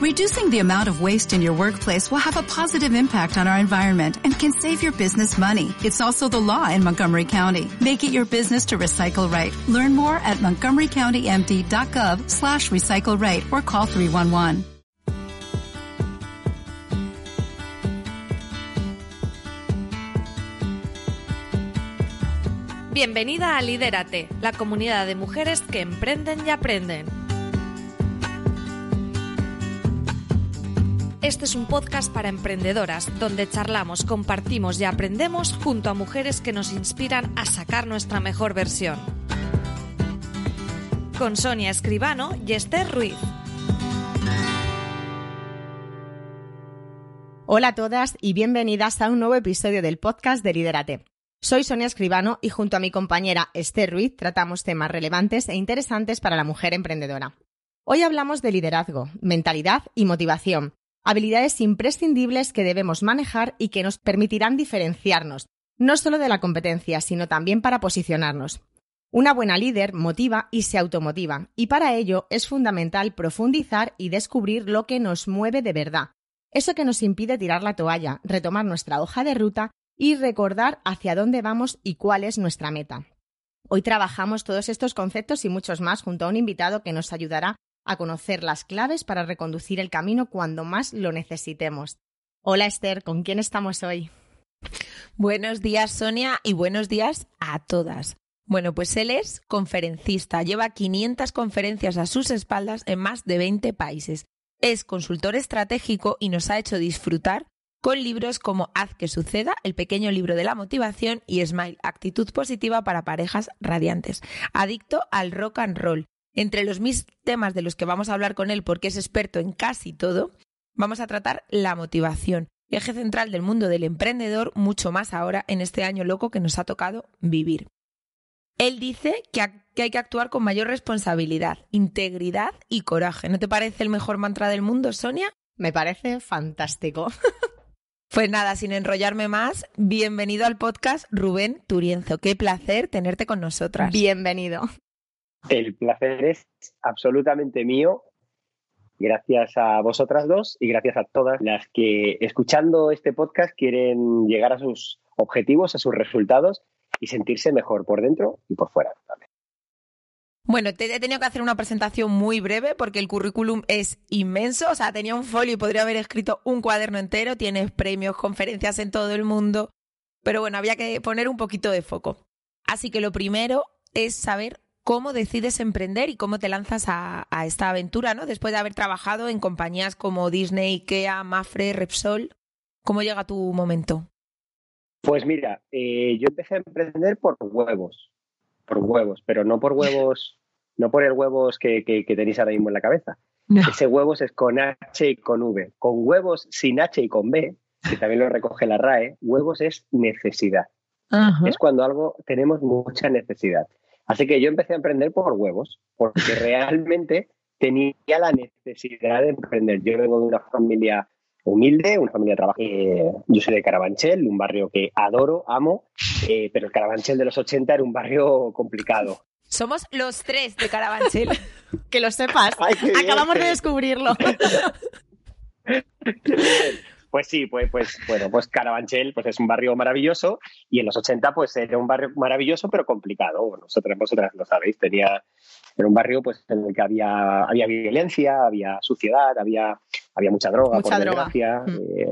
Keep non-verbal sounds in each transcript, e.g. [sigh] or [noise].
Reducing the amount of waste in your workplace will have a positive impact on our environment and can save your business money. It's also the law in Montgomery County. Make it your business to recycle right. Learn more at montgomerycountymd.gov slash recycle right or call 311. Bienvenida a Lidérate, la comunidad de mujeres que emprenden y aprenden. Este es un podcast para emprendedoras, donde charlamos, compartimos y aprendemos junto a mujeres que nos inspiran a sacar nuestra mejor versión. Con Sonia Escribano y Esther Ruiz. Hola a todas y bienvenidas a un nuevo episodio del podcast de Lidérate. Soy Sonia Escribano y junto a mi compañera Esther Ruiz tratamos temas relevantes e interesantes para la mujer emprendedora. Hoy hablamos de liderazgo, mentalidad y motivación, habilidades imprescindibles que debemos manejar y que nos permitirán diferenciarnos, no solo de la competencia, sino también para posicionarnos. Una buena líder motiva y se automotiva, y para ello es fundamental profundizar y descubrir lo que nos mueve de verdad, eso que nos impide tirar la toalla, retomar nuestra hoja de ruta y recordar hacia dónde vamos y cuál es nuestra meta. Hoy trabajamos todos estos conceptos y muchos más junto a un invitado que nos ayudará a conocer las claves para reconducir el camino cuando más lo necesitemos. Hola Esther, ¿con quién estamos hoy? Buenos días Sonia y buenos días a todas. Bueno, pues él es conferencista, lleva 500 conferencias a sus espaldas en más de 20 países. Es consultor estratégico y nos ha hecho disfrutar con libros como Haz que suceda, el pequeño libro de la motivación y Smile, actitud positiva para parejas radiantes. Adicto al rock and roll, entre los mis temas de los que vamos a hablar con él, porque es experto en casi todo, vamos a tratar la motivación, eje central del mundo del emprendedor, mucho más ahora en este año loco que nos ha tocado vivir. Él dice que, hay que actuar con mayor responsabilidad, integridad y coraje. ¿No te parece el mejor mantra del mundo, Sonia? Me parece fantástico. [laughs] Pues nada, sin enrollarme más, bienvenido al podcast Rubén Turienzo. Qué placer tenerte con nosotras. Bienvenido. El placer es absolutamente mío. Gracias a vosotras dos y gracias a todas las que escuchando este podcast quieren llegar a sus objetivos, a sus resultados y sentirse mejor por dentro y por fuera. Bueno, he tenido que hacer una presentación muy breve porque el currículum es inmenso. O sea, tenía un folio y podría haber escrito un cuaderno entero. Tienes premios, conferencias en todo el mundo. Pero bueno, había que poner un poquito de foco. Así que lo primero es saber cómo decides emprender y cómo te lanzas a, esta aventura, ¿no? Después de haber trabajado en compañías como Disney, Ikea, Mafre, Repsol, ¿cómo llega tu momento? Pues mira, eh, yo empecé a emprender por huevos, por huevos, pero no por huevos, [laughs] no por el huevos que, tenéis ahora mismo en la cabeza. Ese huevos es con H y con V. Con huevos sin H y con B, que también lo recoge la RAE, huevos es necesidad. Es cuando algo tenemos mucha necesidad. Así que yo empecé a emprender por huevos, porque [laughs] realmente tenía la necesidad de emprender. Yo vengo de una familia humilde, una familia de trabajo. Eh, yo soy de Carabanchel, un barrio que adoro, amo, eh, pero el Carabanchel de los 80 era un barrio complicado. Somos los tres de Carabanchel. que lo sepas. [laughs] Acabamos de descubrirlo. [laughs] Pues sí, pues, pues bueno, pues Carabanchel pues es un barrio maravilloso y en los 80 pues era un barrio maravilloso pero complicado. Vosotras, vosotras lo sabéis, tenía era un barrio pues en el que había, había violencia, había suciedad, había, había mucha droga, mucha por droga. Mm. Eh,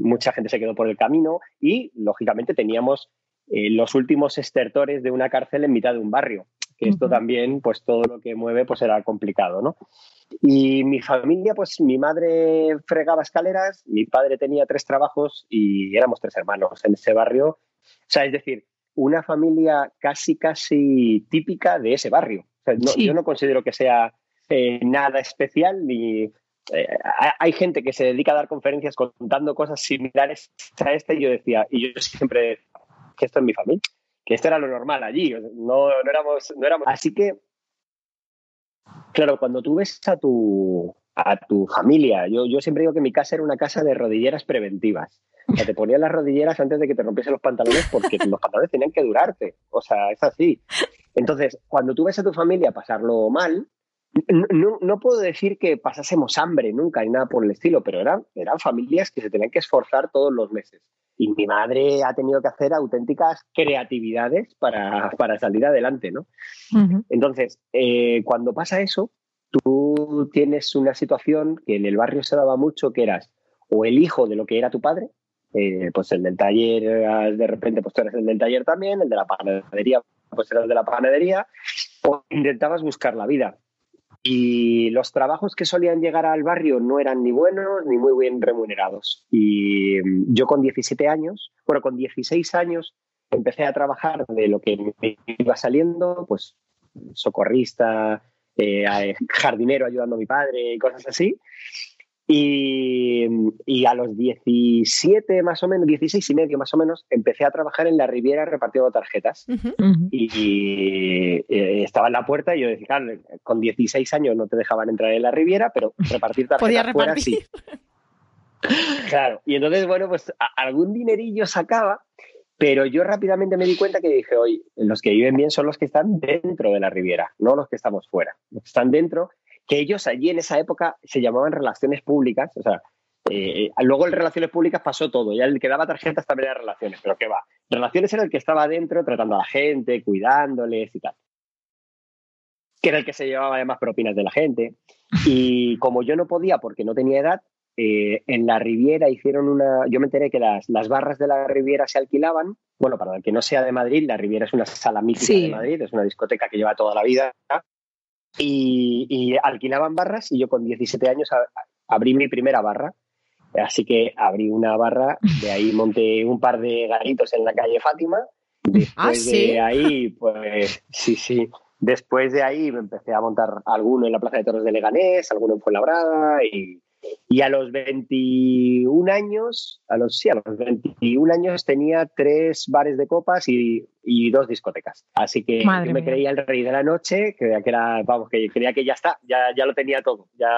mucha gente se quedó por el camino y lógicamente teníamos eh, los últimos estertores de una cárcel en mitad de un barrio. Que esto también, pues todo lo que mueve, pues era complicado, ¿no? Y mi familia, pues mi madre fregaba escaleras, mi padre tenía tres trabajos y éramos tres hermanos en ese barrio. O sea, es decir, una familia casi, casi típica de ese barrio. Yo no considero que sea eh, nada especial ni... Eh, hay gente que se dedica a dar conferencias contando cosas similares a esta y yo decía, y yo siempre que esto es mi familia, que esto era lo normal allí, no, no, éramos, no éramos... Así que Claro, cuando tú ves a tu, a tu familia, yo, yo siempre digo que mi casa era una casa de rodilleras preventivas. O sea, te ponían las rodilleras antes de que te rompiesen los pantalones porque los pantalones tenían que durarte. O sea, es así. Entonces, cuando tú ves a tu familia pasarlo mal, no, puedo decir que pasásemos hambre nunca ni nada por el estilo, pero eran, eran familias que se tenían que esforzar todos los meses. Y mi madre ha tenido que hacer auténticas creatividades para, salir adelante, ¿no? Entonces, eh, cuando pasa eso, tú tienes una situación que en el barrio se daba mucho, que eras o el hijo de lo que era tu padre, eh, pues el del taller, de repente, pues tú eres el del taller también, el de la panadería, pues eras de la panadería, o intentabas buscar la vida. Y los trabajos que solían llegar al barrio no eran ni buenos ni muy bien remunerados. Y mm, yo con 17 años, bueno, con 16 años empecé a trabajar de lo que me iba saliendo, pues socorrista, eh, jardinero ayudando a mi padre y cosas así. Y, a los 17 más o menos, 16 y medio más o menos, empecé a trabajar en la Riviera repartiendo tarjetas. Y, eh, estaba en la puerta y yo decía, claro, con 16 años no te dejaban entrar en la Riviera, pero repartir [laughs] tarjetas fuera sí. Claro, y entonces, bueno, pues algún dinerillo sacaba, pero yo rápidamente me di cuenta que dije, oye, los que viven bien son los que están dentro de la Riviera, no los que estamos fuera. Los que están dentro que ellos allí en esa época se llamaban relaciones públicas, o sea, eh, luego en relaciones públicas pasó todo, ya el que daba tarjetas también era relaciones, pero ¿qué va? Relaciones era el que estaba adentro tratando a la gente, cuidándoles y tal. Que era el que se llevaba además propinas de la gente. Y como yo no podía porque no tenía edad, eh, en la Riviera hicieron una. Yo me enteré que las, barras de la Riviera se alquilaban. Bueno, para el que no sea de Madrid, la Riviera es una sala mítica de Madrid, es una discoteca que lleva toda la vida y, alquilaban barras y yo con 17 años abrí mi primera barra. Así que abrí una barra, de ahí monté un par de garitos en la calle Fátima. Ah, Después de ahí, pues sí, sí. Después de ahí me empecé a montar alguno en la Plaza de Toros de Leganés, alguno en Fuenlabrada y, y a los 21 años, a los, sí, a los 21 años tenía tres bares de copas y, dos discotecas. Así que me creía el rey de la noche, creía que era, vamos, que creía que ya está, ya, ya lo tenía todo. Ya...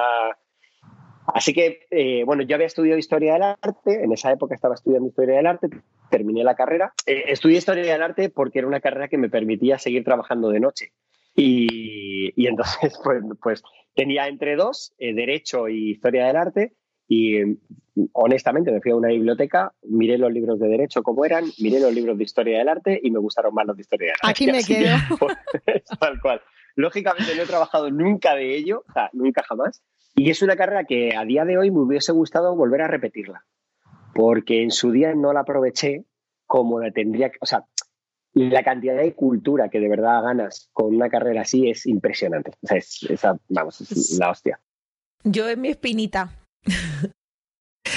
Así que, eh, bueno, yo había estudiado Historia del Arte, en esa época estaba estudiando Historia del Arte, terminé la carrera. Eh, estudié Historia del Arte porque era una carrera que me permitía seguir trabajando de noche. Y, y entonces, [laughs] pues, pues tenía entre dos, eh, Derecho y Historia del Arte, y honestamente me fui a una biblioteca, miré los libros de Derecho como eran, miré los libros de Historia del Arte y me gustaron más los de Historia del Arte. Aquí me [laughs] quedo. [laughs] tal cual. Lógicamente no he trabajado nunca de ello, o sea, nunca jamás. Y es una carrera que a día de hoy me hubiese gustado volver a repetirla, porque en su día no la aproveché como la tendría que, o sea, la cantidad de cultura que de verdad ganas con una carrera así es impresionante. O sea, es, vamos, es la hostia. Yo en mi espinita. [laughs]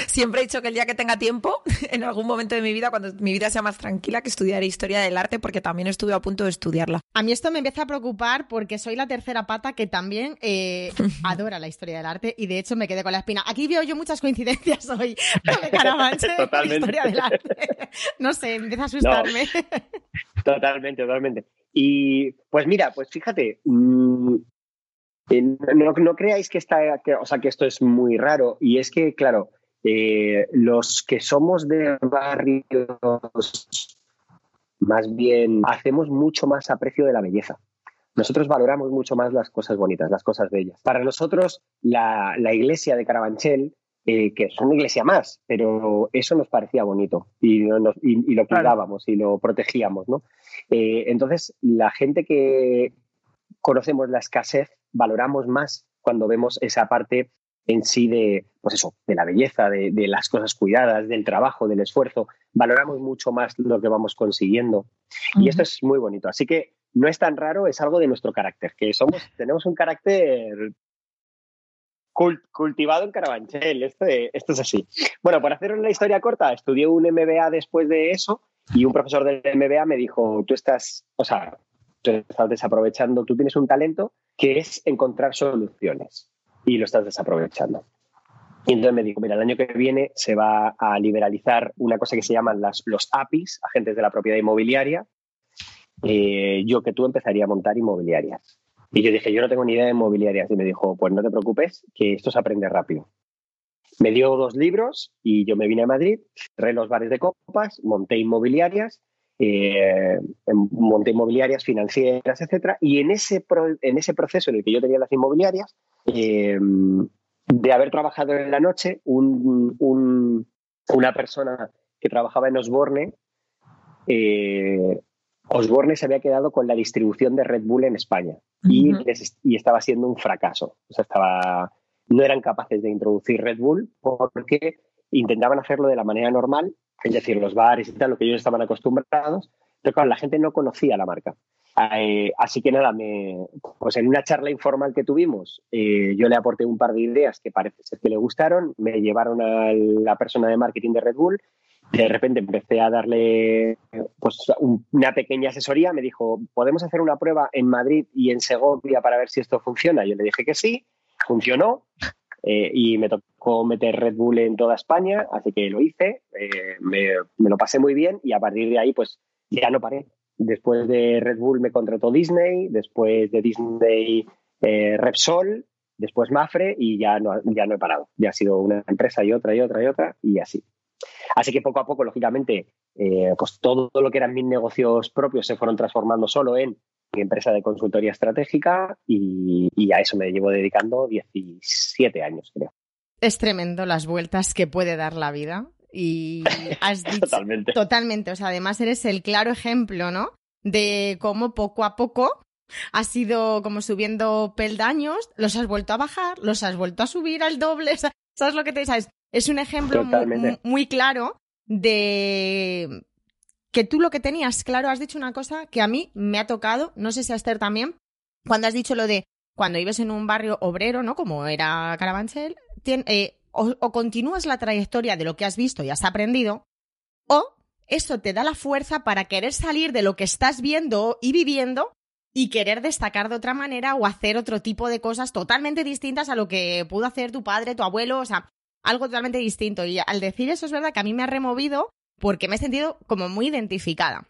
Siempre he dicho que el día que tenga tiempo, [laughs] en algún momento de mi vida, cuando mi vida sea más tranquila, que estudiaré historia del arte, porque también estuve a punto de estudiarla. A mí esto me empieza a preocupar porque soy la tercera pata que también eh, [laughs] adora la historia del arte y de hecho me quedé con la espina. Aquí veo yo muchas coincidencias hoy de Carabanchel historia del arte. No sé, empieza a asustarme. Totalmente, totalmente. Y pues mira, pues fíjate, mm, no, creáis que, está, o sea, que esto es muy raro y es que, claro, eh, los que somos de barrios, más bien hacemos mucho más aprecio de la belleza. Nosotros valoramos mucho más las cosas bonitas, las cosas bellas. Para nosotros, la, iglesia de Carabanchel, eh, que es una iglesia más, pero eso nos parecía bonito y, lo cuidábamos y lo protegíamos. ¿no? Eh, entonces, la gente que conocemos la escasez, valoramos más cuando vemos esa parte en sí de, pues eso, de la belleza, de, las cosas cuidadas, del trabajo, del esfuerzo. Valoramos mucho más lo que vamos consiguiendo. Y esto es muy bonito. Así que no es tan raro, es algo de nuestro carácter, que somos, tenemos un carácter cultivado en Carabanchel. Esto, es así. Bueno, para hacer una historia corta, estudié un MBA después de eso y un profesor del MBA me dijo, tú estás, o sea, tú estás desaprovechando, tú tienes un talento que es encontrar soluciones y lo estás desaprovechando. Y entonces me dijo, mira, el año que viene se va a liberalizar una cosa que se llaman los APIs, agentes de la propiedad inmobiliaria. Eh, yo que tú empezaría a montar inmobiliarias. Y yo dije, yo no tengo ni idea de inmobiliarias. Y me dijo, pues no te preocupes, que esto se aprende rápido. Me dio dos libros y yo me vine a Madrid, cerré los bares de copas, monté inmobiliarias eh, monté inmobiliarias financieras, etcétera, y en ese, en ese proceso en el que yo tenía las inmobiliarias, eh, de haber trabajado en la noche, una persona que trabajaba en Osborne, eh, Osborne se había quedado con la distribución de Red Bull en España y, y, estaba siendo un fracaso. O sea, estaba, no eran capaces de introducir Red Bull porque intentaban hacerlo de la manera normal, es decir, los bares y tal, lo que ellos estaban acostumbrados, pero claro, la gente no conocía la marca. Eh, así que nada, me, pues en una charla informal que tuvimos, eh, yo le aporté un par de ideas que parece ser que le gustaron, me llevaron a la persona de marketing de Red Bull, de repente empecé a darle pues, una pequeña asesoría, me dijo, ¿podemos hacer una prueba en Madrid y en Segovia para ver si esto funciona? Yo le dije que sí, funcionó eh, y me tocó meter Red Bull en toda España, así que lo hice, me, me lo pasé muy bien y a partir de ahí pues ya no paré Después de Red Bull me contrató Disney, después de Disney eh, Repsol, después Mafre y ya no, ya no he parado. Ya ha sido una empresa y otra y otra y otra y así. Así que poco a poco, lógicamente, eh, pues todo lo que eran mis negocios propios se fueron transformando solo en mi empresa de consultoría estratégica y, y a eso me llevo dedicando 17 años, creo. Es tremendo las vueltas que puede dar la vida. Y [laughs] has dicho. totalmente. Totalmente. O sea, además eres el claro ejemplo, ¿no? De cómo poco a poco has ido como subiendo peldaños, los has vuelto a bajar, los has vuelto a subir al doble. [laughs] ¿Sabes lo que te sabes? Es un ejemplo muy, muy claro de que tú lo que tenías claro, has dicho una cosa que a mí me ha tocado, no sé si a Esther también, cuando has dicho lo de cuando ibas en un barrio obrero, ¿no? Como era Carabanchel, eh, o, continúas la trayectoria de lo que has visto y has aprendido, o eso te da la fuerza para querer salir de lo que estás viendo y viviendo y querer destacar de otra manera o hacer otro tipo de cosas totalmente distintas a lo que pudo hacer tu padre, tu abuelo, o sea, algo totalmente distinto. Y al decir eso es verdad que a mí me ha removido porque me he sentido como muy identificada.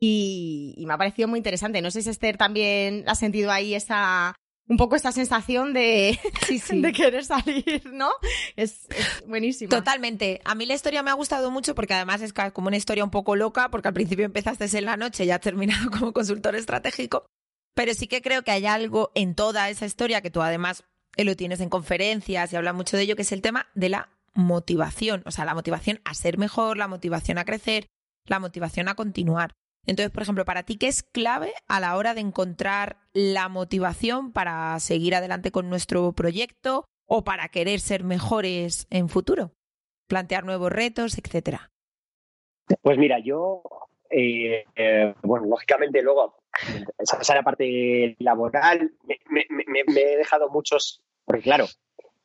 Y, y me ha parecido muy interesante. No sé si Esther también ha sentido ahí esa, un poco esta sensación de, [laughs] de querer salir, ¿no? Es, buenísimo. Totalmente. A mí la historia me ha gustado mucho porque además es como una historia un poco loca, porque al principio empezaste en la noche y ya has terminado [laughs] como consultor estratégico. Pero sí que creo que hay algo en toda esa historia que tú además eh, lo tienes en conferencias y habla mucho de ello, que es el tema de la motivación. O sea, la motivación a ser mejor, la motivación a crecer, la motivación a continuar. Entonces, por ejemplo, para ti, ¿qué es clave a la hora de encontrar la motivación para seguir adelante con nuestro proyecto o para querer ser mejores en futuro? Plantear nuevos retos, etcétera. Pues mira, yo, eh, eh, bueno, lógicamente luego, esa, la parte laboral, me, me he dejado muchos, porque claro,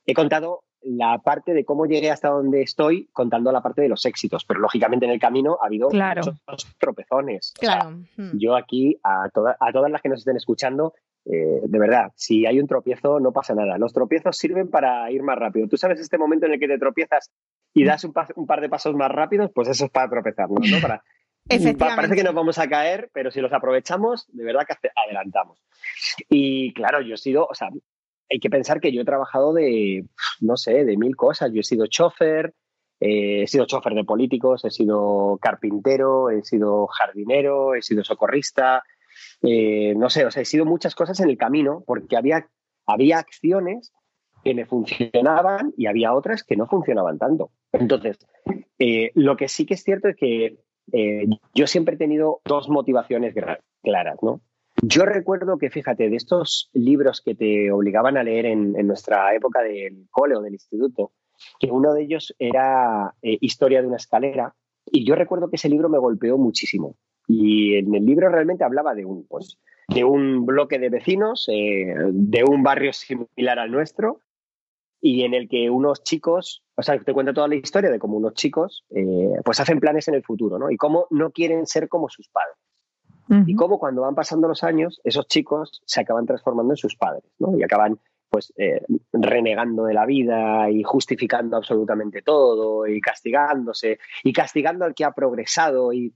he contado la parte de cómo llegué hasta donde estoy contando la parte de los éxitos, pero lógicamente en el camino ha habido muchos tropezones. Claro. Hmm. yo aquí, a, a todas las que nos estén escuchando, eh, de verdad, si hay un tropiezo, no pasa nada. Los tropiezos sirven para ir más rápido. Tú sabes este momento en el que te tropiezas y das un, par de pasos más rápidos, pues eso es para tropezarnos, ¿no? Para, Parece que nos vamos a caer, pero si los aprovechamos, de verdad que adelantamos. Y claro, yo he sido, o sea, hay que pensar que yo he trabajado de, no sé, de mil cosas. Yo he sido chofer, eh, he sido chofer de políticos, he sido carpintero, he sido jardinero, he sido socorrista, eh, no sé, o sea, he sido muchas cosas en el camino porque había, había acciones que me funcionaban y había otras que no funcionaban tanto. Entonces, eh, lo que sí que es cierto es que yo siempre he tenido dos motivaciones claras, ¿no? Yo recuerdo que, fíjate, de estos libros que te obligaban a leer en, nuestra época del cole o del instituto, que uno de ellos era eh, Historia de una escalera, y yo recuerdo que ese libro me golpeó muchísimo. Y en el libro realmente hablaba de un, pues, de un bloque de vecinos, eh, de un barrio similar al nuestro, y en el que unos chicos, o sea, te cuenta toda la historia de cómo unos chicos, eh, pues hacen planes en el futuro, ¿no? Y cómo no quieren ser como sus padres. Y cómo cuando van pasando los años, esos chicos se acaban transformando en sus padres, ¿no? Y acaban pues eh, renegando de la vida y justificando absolutamente todo y castigándose y castigando al que ha progresado y,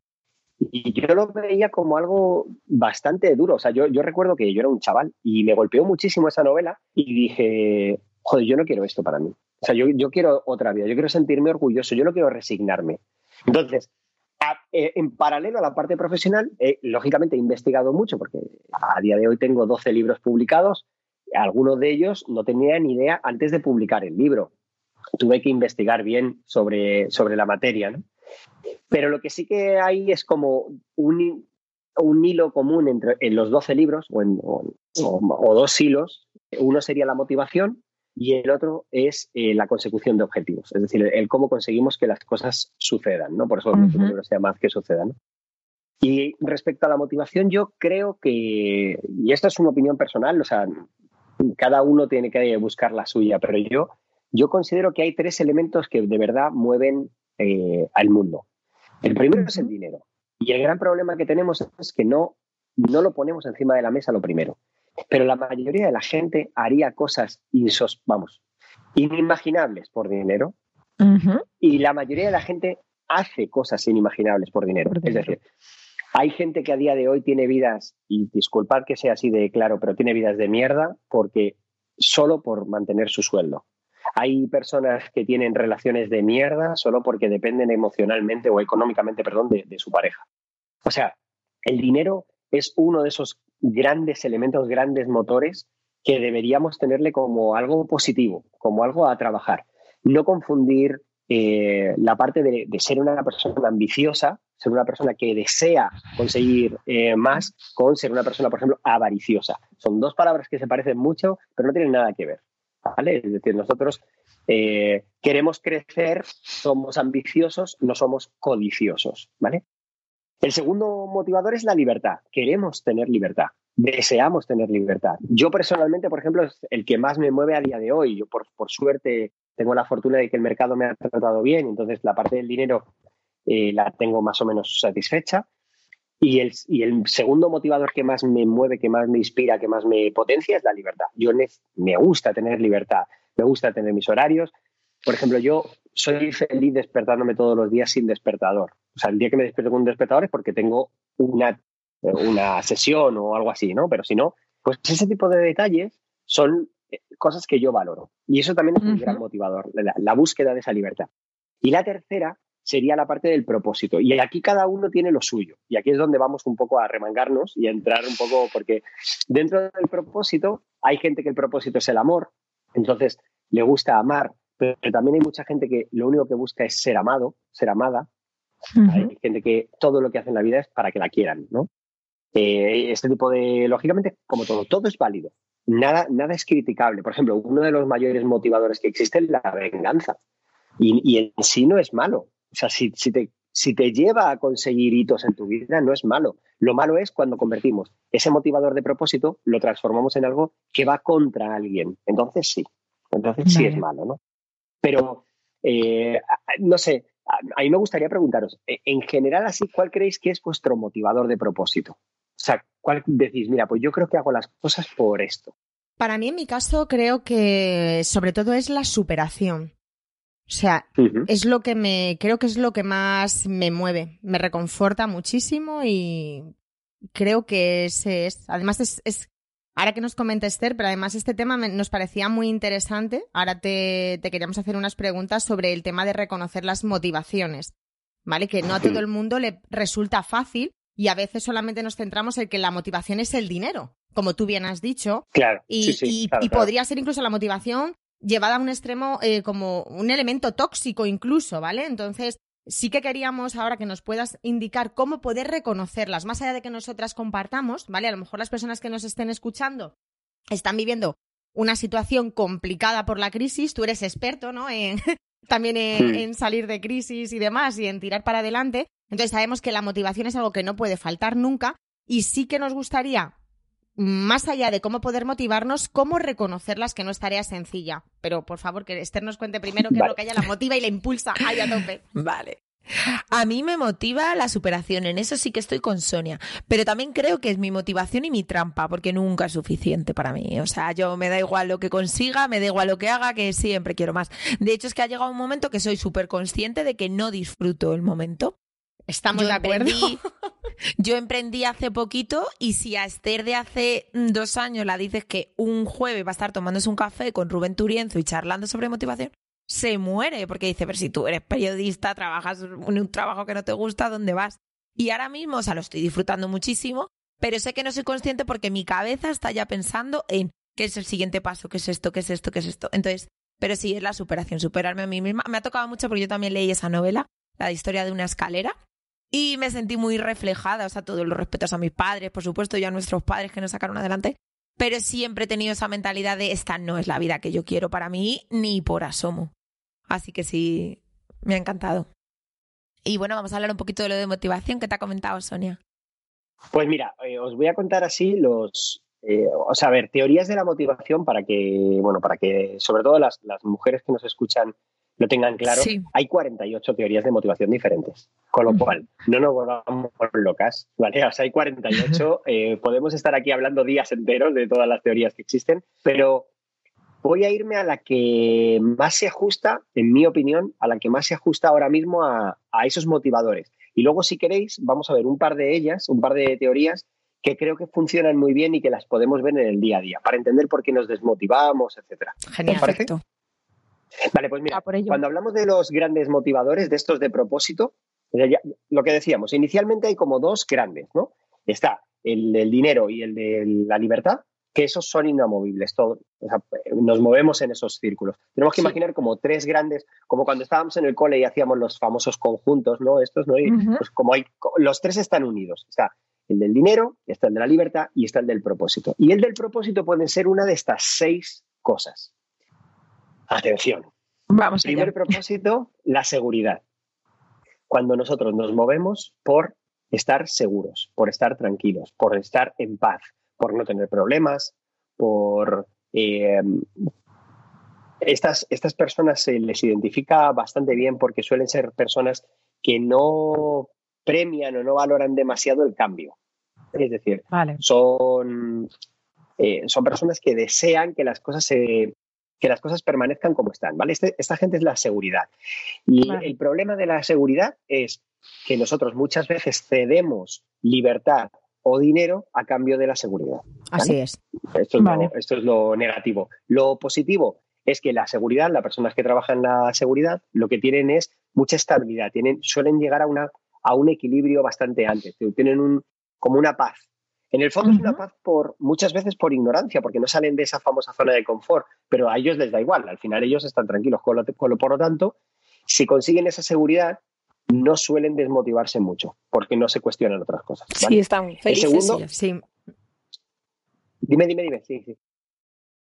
yo lo veía como algo bastante duro. O sea, yo, yo recuerdo que yo era un chaval y me golpeó muchísimo esa novela y dije, joder, yo no quiero esto para mí. O sea, yo, yo quiero otra vida, yo quiero sentirme orgulloso, yo no quiero resignarme. Entonces, eh, en paralelo a la parte profesional, lógicamente he investigado mucho porque a día de hoy tengo 12 libros publicados. Algunos de ellos no tenía ni idea antes de publicar el libro. Tuve que investigar bien sobre, sobre la materia. ¿no? Pero lo que sí que hay es como un, un hilo común entre en los 12 libros o, en, o, dos hilos. Uno sería la motivación y el otro es eh, la consecución de objetivos, es decir, el, cómo conseguimos que las cosas sucedan, ¿no? Por eso el libro se llama que sucedan. Y respecto a la motivación, yo creo que, y esta es una opinión personal, o sea, cada uno tiene que buscar la suya, pero yo, yo considero que hay tres elementos que de verdad mueven eh, al mundo. El primero es el dinero. Y el gran problema que tenemos es que no, no lo ponemos encima de la mesa lo primero. Pero la mayoría de la gente haría cosas insos, vamos, inimaginables por dinero. Y la mayoría de la gente hace cosas inimaginables por dinero. Es decir, hay gente que a día de hoy tiene vidas, y disculpad que sea así de claro, pero tiene vidas de mierda porque solo por mantener su sueldo. Hay personas que tienen relaciones de mierda solo porque dependen emocionalmente o económicamente, perdón, de, su pareja. O sea, el dinero es uno de esos grandes elementos, grandes motores que deberíamos tenerle como algo positivo, como algo a trabajar. No confundir eh, la parte de, ser una persona ambiciosa, ser una persona que desea conseguir eh, más, con ser una persona, por ejemplo, avariciosa. Son dos palabras que se parecen mucho, pero no tienen nada que ver. Es decir, nosotros eh, queremos crecer, somos ambiciosos, no somos codiciosos, ¿vale? El segundo motivador es la libertad. Queremos tener libertad, deseamos tener libertad. Yo personalmente, por ejemplo, es el que más me mueve a día de hoy. Yo, por, suerte, tengo la fortuna de que el mercado me ha tratado bien, entonces la parte del dinero eh, la tengo más o menos satisfecha. Y el, segundo motivador que más me mueve, que más me inspira, que más me potencia es la libertad. Yo me gusta tener libertad, me gusta tener mis horarios. Por ejemplo, yo soy feliz despertándome todos los días sin despertador. O sea, el día que me despierto con un despertador es porque tengo una, una sesión o algo así, ¿no? Pero si no, pues ese tipo de detalles son eh, cosas que yo valoro. Y eso también es un gran motivador, la búsqueda de esa libertad. Y la tercera sería la parte del propósito. Y aquí cada uno tiene lo suyo. Y aquí es donde vamos un poco a remangarnos y a entrar un poco, porque dentro del propósito hay gente que el propósito es el amor, entonces le gusta amar, pero también hay mucha gente que lo único que busca es ser amado, ser amada. Hay gente que todo lo que hace en la vida es para que la quieran, ¿no? Eh, este tipo de, lógicamente, como todo, todo es válido. Nada, nada es criticable. Por ejemplo, uno de los mayores motivadores que existe es la venganza. Y, y en sí no es malo. O sea, si, te, si te lleva a conseguir hitos en tu vida, no es malo. Lo malo es cuando convertimos ese motivador de propósito, lo transformamos en algo que va contra alguien. Entonces sí, entonces sí es malo, ¿no? Pero, eh, no sé, a, mí me gustaría preguntaros, e, en general así, ¿cuál creéis que es vuestro motivador de propósito? O sea, ¿cuál decís, mira, pues yo creo que hago las cosas por esto? Para mí, en mi caso, creo que sobre todo es la superación. O sea, es lo que me, creo que es lo que más me mueve, me reconforta muchísimo y creo que ese es, además es, es ahora que nos comenta Esther, pero además este tema nos parecía muy interesante. Ahora te, te, queríamos hacer unas preguntas sobre el tema de reconocer las motivaciones, ¿vale? Que no a todo el mundo le resulta fácil y a veces solamente nos centramos en que la motivación es el dinero, como tú bien has dicho. Claro. Y, y podría ser incluso la motivación llevada a un extremo eh, como un elemento tóxico incluso, ¿vale? Entonces, sí que queríamos ahora que nos puedas indicar cómo poder reconocerlas, más allá de que nosotras compartamos, ¿vale? A lo mejor las personas que nos estén escuchando están viviendo una situación complicada por la crisis, tú eres experto, ¿no? En, [laughs] también en, en, salir de crisis y demás y en tirar para adelante. Entonces sabemos que la motivación es algo que no puede faltar nunca y sí que nos gustaría más allá de cómo poder motivarnos, cómo reconocerlas, que no es tarea sencilla. Pero por favor, que Esther nos cuente primero qué es lo que ella la motiva y la impulsa ahí a tope. [laughs] Vale. A mí me motiva la superación, en eso sí que estoy con Sonia, pero también creo que es mi motivación y mi trampa, porque nunca es suficiente para mí. O sea, yo me da igual lo que consiga, me da igual lo que haga, que siempre quiero más. De hecho, es que ha llegado un momento que soy súper consciente de que no disfruto el momento. Estamos de acuerdo. [laughs] yo emprendí hace poquito y si a Esther de hace dos años la dices que un jueves va a estar tomándose un café con Rubén Turienzo y charlando sobre motivación, se muere porque dice, pero si tú eres periodista, trabajas en un trabajo que no te gusta, ¿dónde vas? Y ahora mismo, o sea, lo estoy disfrutando muchísimo, pero sé que no soy consciente porque mi cabeza está ya pensando en qué es el siguiente paso, qué es esto, qué es esto, qué es esto. Entonces, pero sí es la superación, superarme a mí misma. Me ha tocado mucho porque yo también leí esa novela, la historia de una escalera, y me sentí muy reflejada, o sea, todos los respetos a mis padres, por supuesto, y a nuestros padres que nos sacaron adelante, pero siempre he tenido esa mentalidad de esta no es la vida que yo quiero para mí, ni por asomo. Así que sí, me ha encantado. Y bueno, vamos a hablar un poquito de lo de motivación que te ha comentado Sonia. Pues mira, eh, os voy a contar así los, eh, o sea, a ver, teorías de la motivación para que, bueno, para que sobre todo las, las mujeres que nos escuchan lo tengan claro. Hay 48 teorías de motivación diferentes, con lo cual no nos volvamos locas, ¿vale? O sea, hay 48, [laughs] eh, podemos estar aquí hablando días enteros de todas las teorías que existen, pero voy a irme a la que más se ajusta, en mi opinión, a la que más se ajusta ahora mismo a, esos motivadores. Y luego, si queréis, vamos a ver un par de ellas, un par de teorías que creo que funcionan muy bien y que las podemos ver en el día a día, para entender por qué nos desmotivamos, etcétera. Genial. Perfecto. Vale, pues mira, cuando hablamos de los grandes motivadores, de estos de propósito, lo que decíamos, inicialmente hay como dos grandes, ¿no? Está el del dinero y el de la libertad, que esos son inamovibles. Todo, nos movemos en esos círculos. Tenemos que imaginar como tres grandes, como cuando estábamos en el cole y hacíamos los famosos conjuntos, ¿no? Estos, ¿no? pues como hay, los tres están unidos. Está el del dinero, está el de la libertad y está el del propósito. Y el del propósito puede ser una de estas seis cosas. Atención. Vamos Primer propósito, la seguridad. Cuando nosotros nos movemos por estar seguros, por estar tranquilos, por estar en paz, por no tener problemas, por... Eh, estas, estas personas se les identifica bastante bien porque suelen ser personas que no premian o no valoran demasiado el cambio. Es decir, son, eh, son personas que desean que las cosas se, que las cosas permanezcan como están, ¿vale? Este, esta gente es la seguridad. Y el problema de la seguridad es que nosotros muchas veces cedemos libertad o dinero a cambio de la seguridad. Así es. Esto es, lo, negativo. Lo positivo es que la seguridad, las personas que trabajan en la seguridad, lo que tienen es mucha estabilidad, tienen, suelen llegar a, una, a un equilibrio bastante antes, tienen un, como una paz. En el fondo es una paz por muchas veces por ignorancia, porque no salen de esa famosa zona de confort, pero a ellos les da igual, al final ellos están tranquilos. Con lo, por lo tanto, si consiguen esa seguridad, no suelen desmotivarse mucho, porque no se cuestionan otras cosas. Sí, están felices. El segundo, sí. Dime, dime, dime, sí, sí.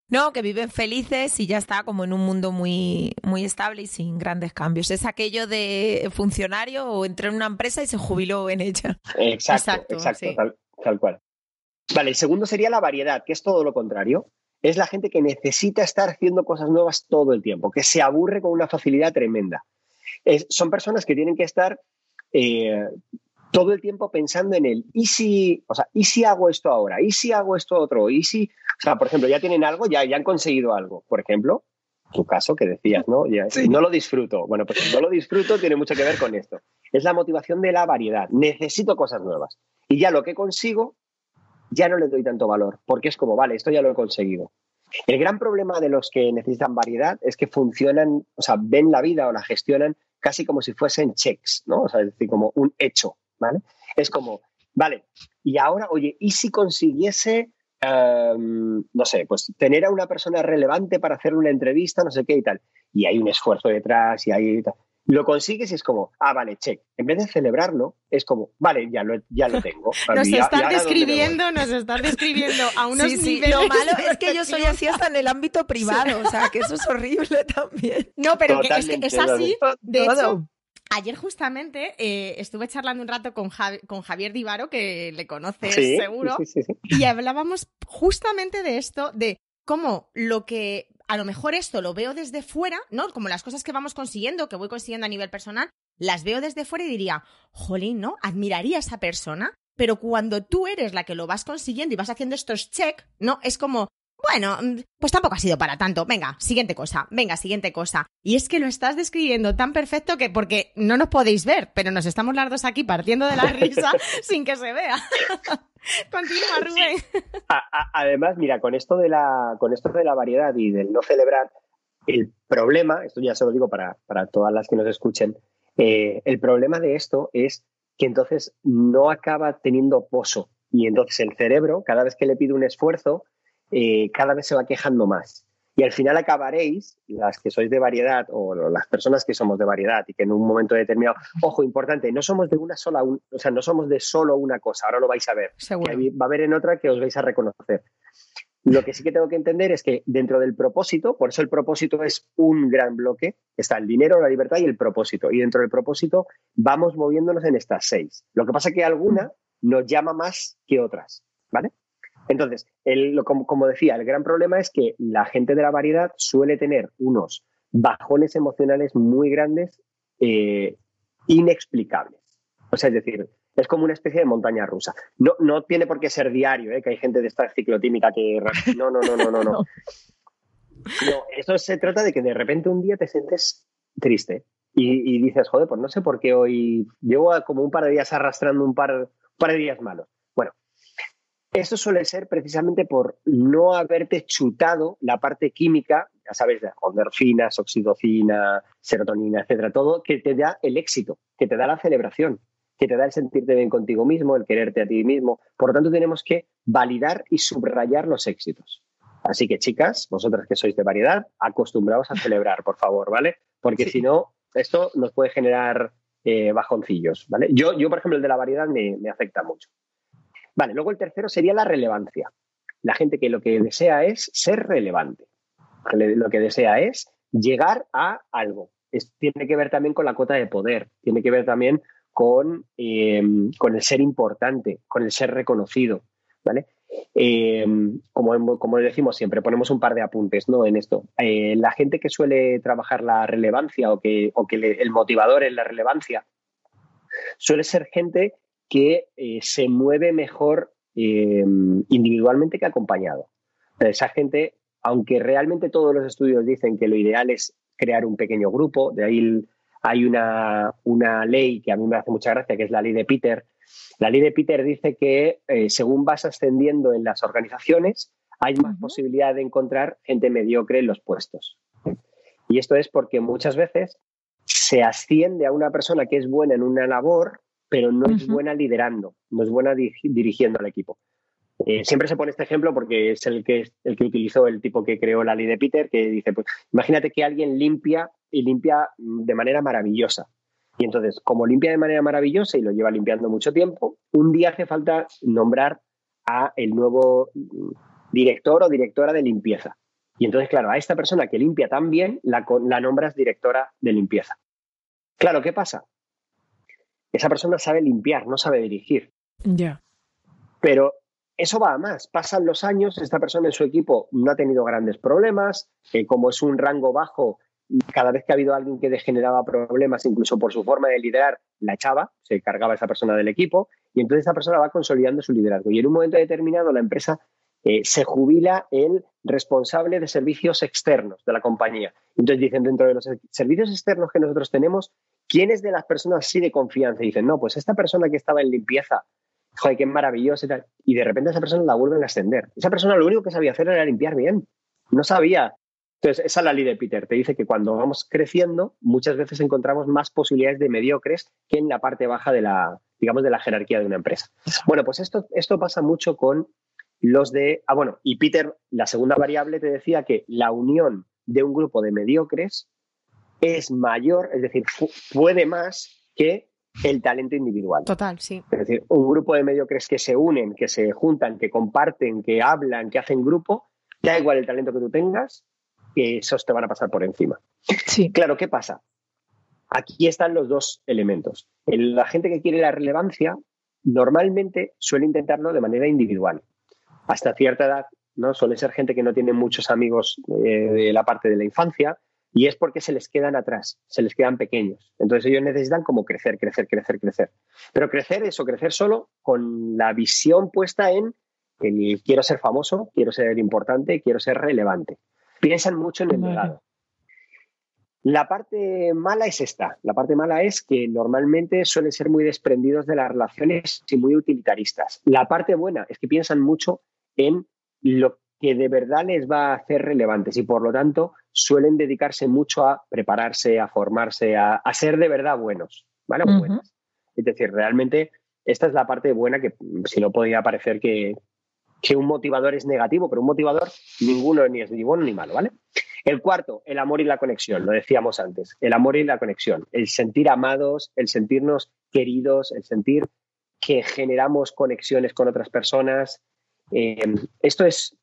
No, que viven felices y ya está como en un mundo muy, muy estable y sin grandes cambios. Es aquello de funcionario o entró en una empresa y se jubiló en ella. Exacto, exacto, tal cual. Vale, el segundo sería la variedad, que es todo lo contrario. Es la gente que necesita estar haciendo cosas nuevas todo el tiempo, que se aburre con una facilidad tremenda. son personas que tienen que estar eh, todo el tiempo pensando en el ¿y si, o sea, ¿y si hago esto ahora? ¿Y si hago esto otro? ¿Y si, o sea, por ejemplo, ya tienen algo, ya, ya han conseguido algo. Por ejemplo, tu caso que decías, ¿no? No lo disfruto. Bueno, pues no lo disfruto tiene mucho que ver con esto. Es la motivación de la variedad. Necesito cosas nuevas. Y ya lo que consigo ya no le doy tanto valor, porque es como, vale, esto ya lo he conseguido. El gran problema de los que necesitan variedad es que funcionan, o sea, ven la vida o la gestionan casi como si fuesen checks, ¿no? O sea, es decir, como un hecho, ¿vale? Es como, vale, y ahora, oye, ¿y si consiguiese, em, no sé, pues tener a una persona relevante para hacer una entrevista, no sé qué y tal? Y hay un esfuerzo detrás y hay lo consigues y es como, ah, vale, check. En vez de celebrarlo, es como, vale, ya lo, ya lo tengo. [laughs] nos están describiendo, nos están describiendo a unos sí, Lo malo es que yo soy así hasta en el ámbito privado, o sea, que eso es horrible [laughs] también. No, pero es, que es así. De hecho, Ayer justamente eh, estuve charlando un rato con, con Javier Divaro, que le conoces seguro, y hablábamos justamente de esto, de cómo lo que a lo mejor esto lo veo desde fuera, ¿no? Como las cosas que vamos consiguiendo, que voy consiguiendo a nivel personal, las veo desde fuera y diría, jolín, ¿no? Admiraría a esa persona, pero cuando tú eres la que lo vas consiguiendo y vas haciendo estos check, ¿no? Es como, bueno, mm, pues tampoco ha sido para tanto. Venga, siguiente cosa, venga, siguiente cosa. Y es que lo estás describiendo tan perfecto que, porque no nos podéis ver, pero nos estamos las dos aquí partiendo de la [laughs] risa [laughs] sin que se vea. [laughs] Continúa, Rubén. Además, mira, con esto, de la, con esto de la variedad y del no celebrar, El problema, esto ya se lo digo para, todas las que nos escuchen, eh, el problema de esto es que entonces no acaba teniendo pozo y entonces el cerebro, cada vez que le pide un esfuerzo, eh, cada vez se va quejando más. Y al final acabaréis, las que sois de variedad o las personas que somos de variedad y que en un momento determinado, ojo, importante, no somos de una sola, o sea, no somos de solo una cosa, ahora lo vais a ver. va a haber en otra que os vais a reconocer. Lo que sí que tengo que entender es que dentro del propósito, por eso el propósito es un gran bloque, está el dinero, la libertad y el propósito. Y dentro del propósito vamos moviéndonos en estas seis. Lo que pasa es que alguna nos llama más que otras, ¿vale? Entonces, como, decía, el gran problema es que la gente de la variedad suele tener unos bajones emocionales muy grandes, eh, inexplicables. O sea, es decir, es como una especie de montaña rusa. No, no tiene por qué ser diario, ¿eh? que hay gente de esta ciclotímica que... No, no, no, no, no, no. [laughs] no. Eso se trata de que de repente un día te sientes triste y, dices, joder, pues no sé por qué hoy llevo como un par de días arrastrando un par, un par de días malos. Eso suele ser precisamente por no haberte chutado la parte química, ya sabes, de endorfinas, oxidocina, serotonina, etcétera, todo que te da el éxito, que te da la celebración, que te da el sentirte bien contigo mismo, el quererte a ti mismo. Por lo tanto, tenemos que validar y subrayar los éxitos. Así que, chicas, vosotras que sois de variedad, acostumbraos a celebrar, por favor, ¿vale? Porque si no, esto nos puede generar eh, bajoncillos, ¿vale? Yo, yo, por ejemplo, el de la variedad me afecta mucho. Vale, luego el tercero sería la relevancia. La gente que lo que desea es ser relevante. Lo que desea es llegar a algo. tiene que ver también con la cuota de poder, tiene que ver también con, em, con el ser importante, con el ser reconocido. ¿vale? Em, como, como, decimos siempre, ponemos un par de apuntes ¿no? en esto. Eh, la gente que suele trabajar la relevancia o que, o que el motivador es la relevancia suele ser gente que eh, se mueve mejor eh, individualmente que acompañado. esa gente, aunque realmente todos los estudios dicen que lo ideal es crear un pequeño grupo, de ahí hay una, ley que a mí me hace mucha gracia, que es la ley de Peter. La ley de Peter dice que eh, según vas ascendiendo en las organizaciones, hay más posibilidad de encontrar gente mediocre en los puestos. Y esto es porque muchas veces se asciende a una persona que es buena en una labor pero no es buena liderando, no es buena dirigiendo al equipo. Eh, siempre se pone este ejemplo porque es el que, el que utilizó el tipo que creó la ley de Peter, que dice, pues imagínate que alguien limpia y limpia de manera maravillosa. Y entonces, como limpia de manera maravillosa y lo lleva limpiando mucho tiempo, un día hace falta nombrar a el nuevo director o directora de limpieza. Y entonces, claro, a esta persona que limpia tan bien, la, la nombras directora de limpieza. Claro, ¿qué pasa? Esa persona sabe limpiar, no sabe dirigir. Ya. Pero eso va a más. Pasan los años, esta persona en su equipo no ha tenido grandes problemas, eh, como es un rango bajo, cada vez que ha habido alguien que generaba problemas, incluso por su forma de liderar, la echaba, se cargaba esa persona del equipo, y entonces esa persona va consolidando su liderazgo. Y en un momento determinado la empresa eh, se jubila el responsable de servicios externos de la compañía. Entonces dicen, dentro de los servicios externos que nosotros tenemos, ¿quiénes de las personas sí de confianza? Y dicen, no, pues esta persona que estaba en limpieza, joder, qué maravilloso y tal. Y de repente esa persona la vuelven a ascender. Esa persona lo único que sabía hacer era limpiar bien. No sabía. Entonces, esa es la ley de Peter. Te dice que cuando vamos creciendo, muchas veces encontramos más posibilidades de mediocres que en la parte baja de la, digamos, de la jerarquía de una empresa. Bueno, pues esto, esto pasa mucho con los de... Ah, bueno, y Peter, la segunda variable te decía que la unión de un grupo de mediocres es mayor, es decir, puede más que el talento individual. Total, sí. Es decir, un grupo de mediocres que se unen, que se juntan, que comparten, que hablan, que hacen grupo, da igual el talento que tú tengas, que esos te van a pasar por encima. Sí. Claro, ¿qué pasa? Aquí están los dos elementos. La gente que quiere la relevancia normalmente suele intentarlo de manera individual hasta cierta edad, ¿no? Suele ser gente que no tiene muchos amigos eh, de la parte de la infancia y es porque se les quedan atrás, se les quedan pequeños. Entonces ellos necesitan como crecer, crecer, crecer, crecer. Pero crecer eso, crecer solo con la visión puesta en el quiero ser famoso, quiero ser importante, quiero ser relevante. Piensan mucho en el legado. La parte mala es esta. La parte mala es que normalmente suelen ser muy desprendidos de las relaciones y muy utilitaristas. La parte buena es que piensan mucho en lo que de verdad les va a hacer relevantes y por lo tanto suelen dedicarse mucho a prepararse, a formarse, a, ser de verdad buenos, ¿vale? Es decir, realmente esta es la parte buena que si no podría parecer que, que un motivador es negativo, pero un motivador ninguno ni es ni bueno ni malo, ¿vale? El cuarto, el amor y la conexión, lo decíamos antes, el amor y la conexión, el sentir amados, el sentirnos queridos, el sentir que generamos conexiones con otras personas. Eh, esto es,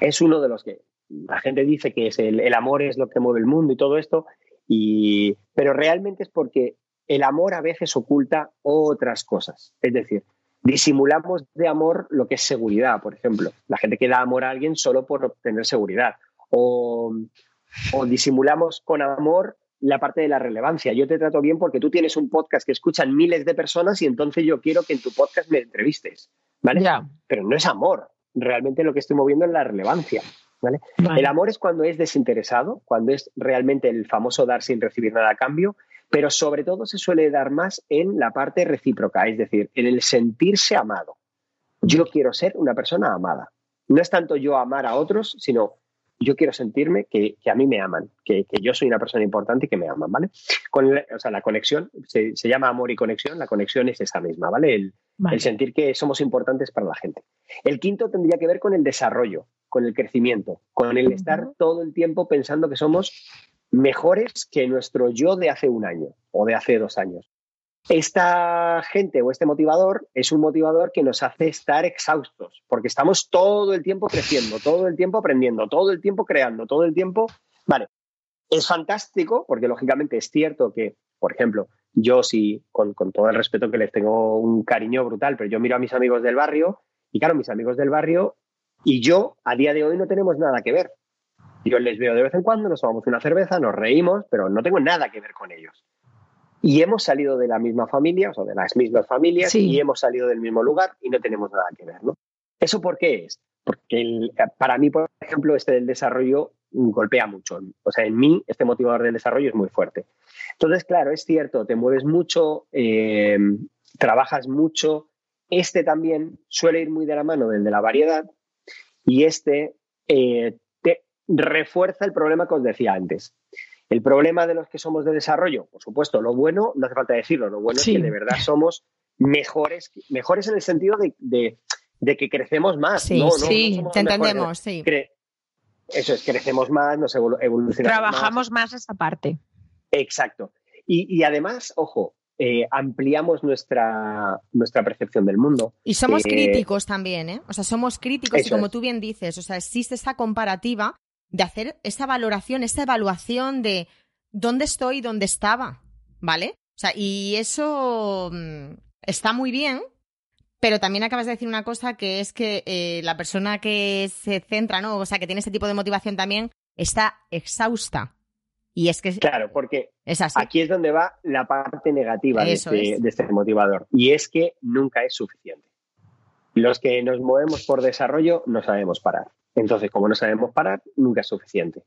es uno de los que la gente dice que es el, amor es lo que mueve el mundo y todo esto, y, pero realmente es porque el amor a veces oculta otras cosas. Es decir, disimulamos de amor lo que es seguridad, por ejemplo. La gente que da amor a alguien solo por obtener seguridad. O, o disimulamos con amor la parte de la relevancia. Yo te trato bien porque tú tienes un podcast que escuchan miles de personas y entonces yo quiero que en tu podcast me entrevistes. ¿Vale? Pero no es amor. Realmente lo que estoy moviendo es la relevancia. ¿Vale? El amor es cuando es desinteresado, cuando es realmente el famoso dar sin recibir nada a cambio, pero sobre todo se suele dar más en la parte recíproca, es decir, en el sentirse amado. Yo quiero ser una persona amada. No es tanto yo amar a otros, sino yo quiero sentirme que, a mí me aman, que, yo soy una persona importante y que me aman, ¿vale? Con, o sea, la conexión, se, llama amor y conexión, la conexión es esa misma, ¿vale? El, el, sentir que somos importantes para la gente. El quinto tendría que ver con el desarrollo, con el crecimiento, con el estar todo el tiempo pensando que somos mejores que nuestro yo de hace un año o de hace dos años. Esta gente o este motivador es un motivador que nos hace estar exhaustos, porque estamos todo el tiempo creciendo, todo el tiempo aprendiendo, todo el tiempo creando, todo el tiempo... Vale, es fantástico, porque lógicamente es cierto que, por ejemplo, yo sí, con, con todo el respeto que les tengo un cariño brutal, pero yo miro a mis amigos del barrio y claro, mis amigos del barrio y yo a día de hoy no tenemos nada que ver. Yo les veo de vez en cuando, nos tomamos una cerveza, nos reímos, pero no tengo nada que ver con ellos. Y hemos salido de la misma familia, o de las mismas familias, y hemos salido del mismo lugar y no tenemos nada que ver, ¿no? ¿Eso por qué es? Porque para mí, por ejemplo, este del desarrollo golpea mucho. O sea, en mí este motivador del desarrollo es muy fuerte. Entonces, claro, es cierto, te mueves mucho, eh, trabajas mucho. Este también suele ir muy de la mano del de la variedad y este eh, te refuerza el problema que os decía antes. El problema de los que somos de desarrollo, por supuesto, lo bueno, no hace falta decirlo, lo bueno es que de verdad somos mejores, mejores en el sentido de, que crecemos más. Sí, sí, te entendemos, sí. eso es, crecemos más, nos evolucionamos. Trabajamos más. esa parte. Exacto. Y, además, ojo, eh, ampliamos nuestra, nuestra percepción del mundo. Y somos eh, críticos también, ¿eh? O sea, somos críticos y como tú bien dices, o sea, existe esa comparativa de hacer esa valoración, esa evaluación de dónde estoy, dónde estaba, ¿vale? O sea, y eso mm, está muy bien, pero también acabas de decir una cosa que es que eh, la persona que se centra, ¿no? O sea, que tiene ese tipo de motivación también, está exhausta. Y es que. Claro, porque aquí es donde va la parte negativa de este, de este motivador. Y es que nunca es suficiente. Los que nos movemos por desarrollo no sabemos parar. Entonces, como no sabemos parar, nunca es suficiente.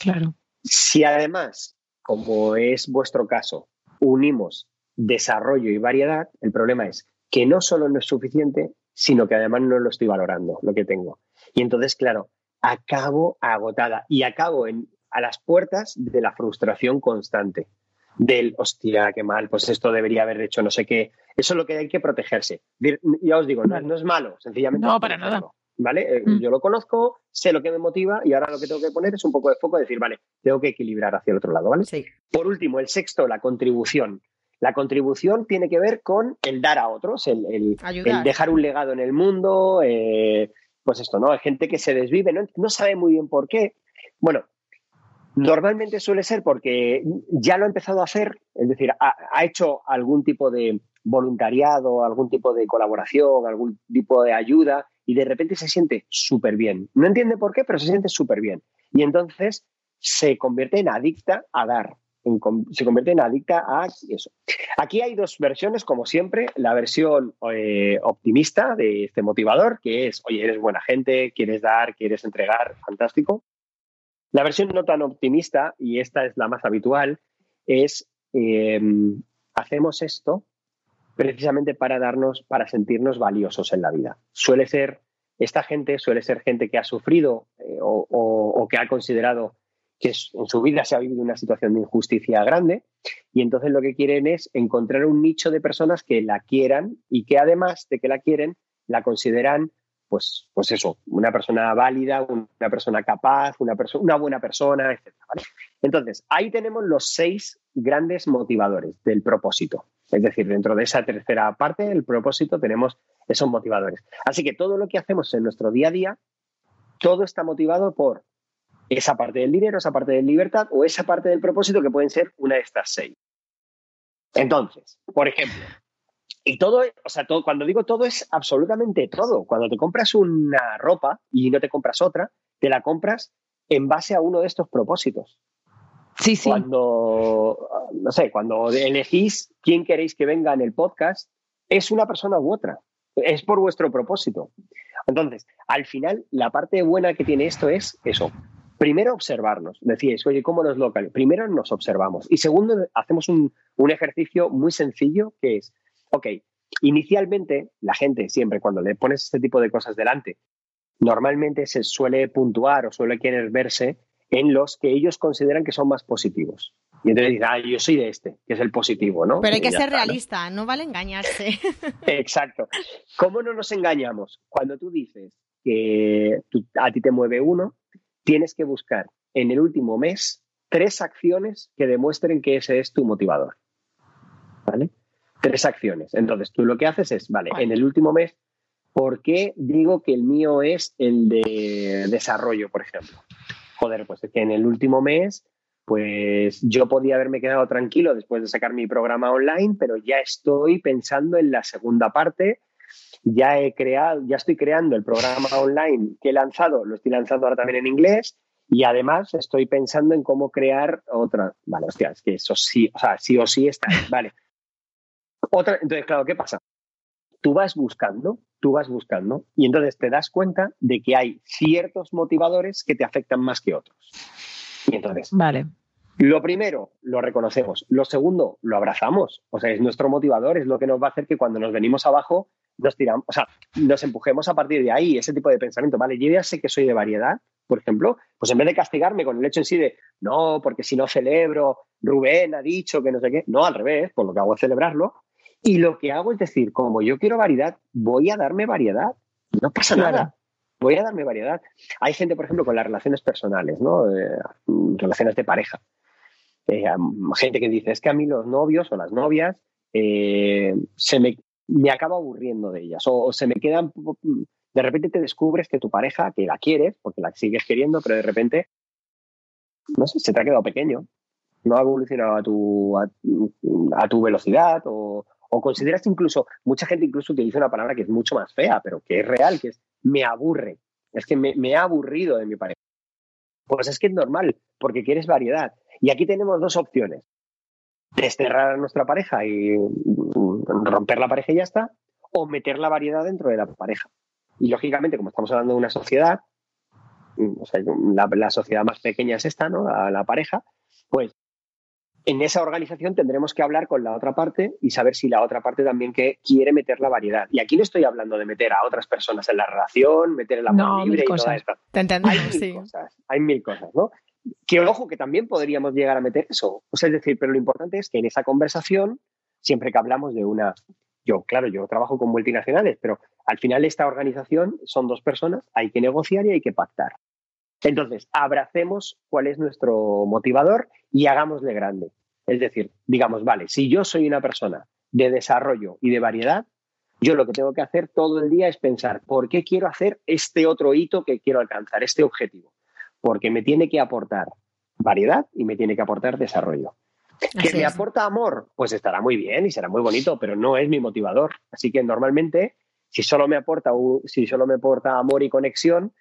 Claro. Si además, como es vuestro caso, unimos desarrollo y variedad, el problema es que no solo no es suficiente, sino que además no lo estoy valorando, lo que tengo. Y entonces, claro, acabo agotada y acabo en, a las puertas de la frustración constante, del, hostia, qué mal, pues esto debería haber hecho no sé qué. Eso es lo que hay que protegerse. Ya os digo, no, es malo, sencillamente. No, para nada. ¿vale? Eh, mm. Yo lo conozco, sé lo que me motiva y ahora lo que tengo que poner es un poco de foco, decir, vale, tengo que equilibrar hacia el otro lado, ¿vale? Sí. Por último, el sexto, la contribución. La contribución tiene que ver con el dar a otros, el, dejar un legado en el mundo, eh, pues esto, ¿no? Hay gente que se desvive, no, sabe muy bien por qué. Bueno, normalmente suele ser porque ya lo ha empezado a hacer, es decir, ha hecho algún tipo de voluntariado, algún tipo de colaboración, algún tipo de ayuda y de repente se siente súper bien. No entiende por qué, pero se siente súper bien. Y entonces se convierte en adicta a dar, se convierte en adicta a eso. Aquí hay dos versiones, como siempre, la versión eh, optimista de este motivador, que es, oye, eres buena gente, quieres dar, quieres entregar, fantástico. La versión no tan optimista, y esta es la más habitual, es, em, hacemos esto precisamente para darnos, para sentirnos valiosos en la vida. Suele ser, esta gente suele ser gente que ha sufrido eh, o, que ha considerado que en su vida se ha vivido una situación de injusticia grande y entonces lo que quieren es encontrar un nicho de personas que la quieran y que además de que la quieren, la consideran pues, pues eso, una persona válida, una persona capaz, una, una buena persona, etc. Entonces, ahí tenemos los seis grandes motivadores del propósito. Es decir, dentro de esa tercera parte del propósito tenemos esos motivadores. Así que todo lo que hacemos en nuestro día a día, todo está motivado por esa parte del dinero, esa parte de libertad o esa parte del propósito que pueden ser una de estas seis. Entonces, por ejemplo, y todo, o sea, todo, cuando digo todo es absolutamente todo. Cuando te compras una ropa y no te compras otra, te la compras en base a uno de estos propósitos. Sí, sí. Cuando, no sé, cuando elegís quién queréis que venga en el podcast, es una persona u otra. Es por vuestro propósito. Entonces, al final, la parte buena que tiene esto es eso, primero observarnos. Decíais, oye, ¿cómo nos localizamos? Primero nos observamos. Y segundo, hacemos un, ejercicio muy sencillo que es, ok, inicialmente la gente siempre cuando le pones este tipo de cosas delante, normalmente se suele puntuar o suele querer verse en los que ellos consideran que son más positivos. Y entonces dicen, ah, yo soy de este, que es el positivo, ¿no? Pero hay que ser realista, ¿no? vale engañarse. [laughs] Exacto. ¿Cómo no nos engañamos? Cuando tú dices que a ti te mueve uno, tienes que buscar en el último mes tres acciones que demuestren que ese es tu motivador. ¿Vale? Tres acciones. Entonces, tú lo que haces es, vale, en el último mes, ¿por qué digo que el mío es el de desarrollo, por ejemplo? Joder, pues es que en el último mes, pues yo podía haberme quedado tranquilo después de sacar mi programa online, pero ya estoy pensando en la segunda parte ya he creado, ya estoy creando el programa online que he lanzado, lo estoy lanzando ahora también en inglés y además estoy pensando en cómo crear otra. Vale, hostia, es que eso sí, o sea, sí o sí está. Vale. Otra, entonces, claro, ¿qué pasa? Tú vas buscando, tú vas buscando y entonces te das cuenta de que hay ciertos motivadores que te afectan más que otros. Y entonces, vale. Lo primero, lo reconocemos. Lo segundo, lo abrazamos. O sea, es nuestro motivador, es lo que nos va a hacer que cuando nos venimos abajo nos tiramos, o sea, nos empujemos a partir de ahí, ese tipo de pensamiento. Vale, yo ya sé que soy de variedad, por ejemplo, pues en vez de castigarme con el hecho en sí de no, porque si no celebro, Rubén ha dicho que no sé qué, no, al revés, por lo que hago es celebrarlo. Y lo que hago es decir, como yo quiero variedad, voy a darme variedad. No pasa nada. Voy a darme variedad. Hay gente, por ejemplo, con las relaciones personales, ¿no? Eh, relaciones de pareja. Eh, gente que dice, es que a mí los novios o las novias eh, se me me acaba aburriendo de ellas o, se me quedan, de repente te descubres que tu pareja, que la quieres, porque la sigues queriendo, pero de repente, no sé, se te ha quedado pequeño, no ha evolucionado a tu, a, tu velocidad o, consideras incluso, mucha gente incluso utiliza una palabra que es mucho más fea, pero que es real, que es me aburre, es que me, me ha aburrido de mi pareja. Pues es que es normal, porque quieres variedad. Y aquí tenemos dos opciones desterrar a nuestra pareja y romper la pareja y ya está, o meter la variedad dentro de la pareja. Y lógicamente, como estamos hablando de una sociedad, o sea, la, sociedad más pequeña es esta, ¿no? La, pareja, pues en esa organización tendremos que hablar con la otra parte y saber si la otra parte también que quiere meter la variedad. Y aquí no estoy hablando de meter a otras personas en la relación, meter el amor libre y toda esta. Te hay mil cosas, hay mil cosas, ¿no? Que ojo, que también podríamos llegar a meter eso. O sea, es decir, pero lo importante es que en esa conversación, siempre que hablamos de una. Yo, claro, yo trabajo con multinacionales, pero al final esta organización son dos personas, hay que negociar y hay que pactar. Entonces, abracemos cuál es nuestro motivador y hagámosle grande. Es decir, digamos, vale, si yo soy una persona de desarrollo y de variedad, yo lo que tengo que hacer todo el día es pensar, ¿por qué quiero hacer este otro hito que quiero alcanzar, este objetivo? porque me tiene que aportar variedad y me tiene que aportar desarrollo. ¿Que me aporta amor? Pues estará muy bien y será muy bonito, pero no es mi motivador. Así que normalmente, si solo me aporta, si solo me aporta amor y conexión,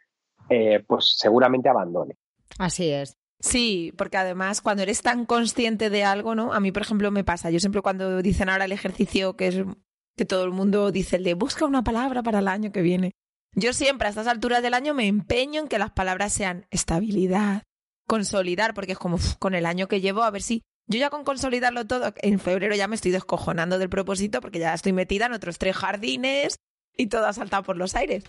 eh, pues seguramente abandone. Así es. Sí, porque además cuando eres tan consciente de algo, ¿no? A mí, por ejemplo, me pasa. Yo siempre cuando dicen ahora el ejercicio que es que todo el mundo dice el de busca una palabra para el año que viene. Yo siempre a estas alturas del año me empeño en que las palabras sean estabilidad, consolidar, porque es como con el año que llevo, a ver si yo ya con consolidarlo todo, en febrero ya me estoy descojonando del propósito porque ya estoy metida en otros tres jardines y todo ha saltado por los aires.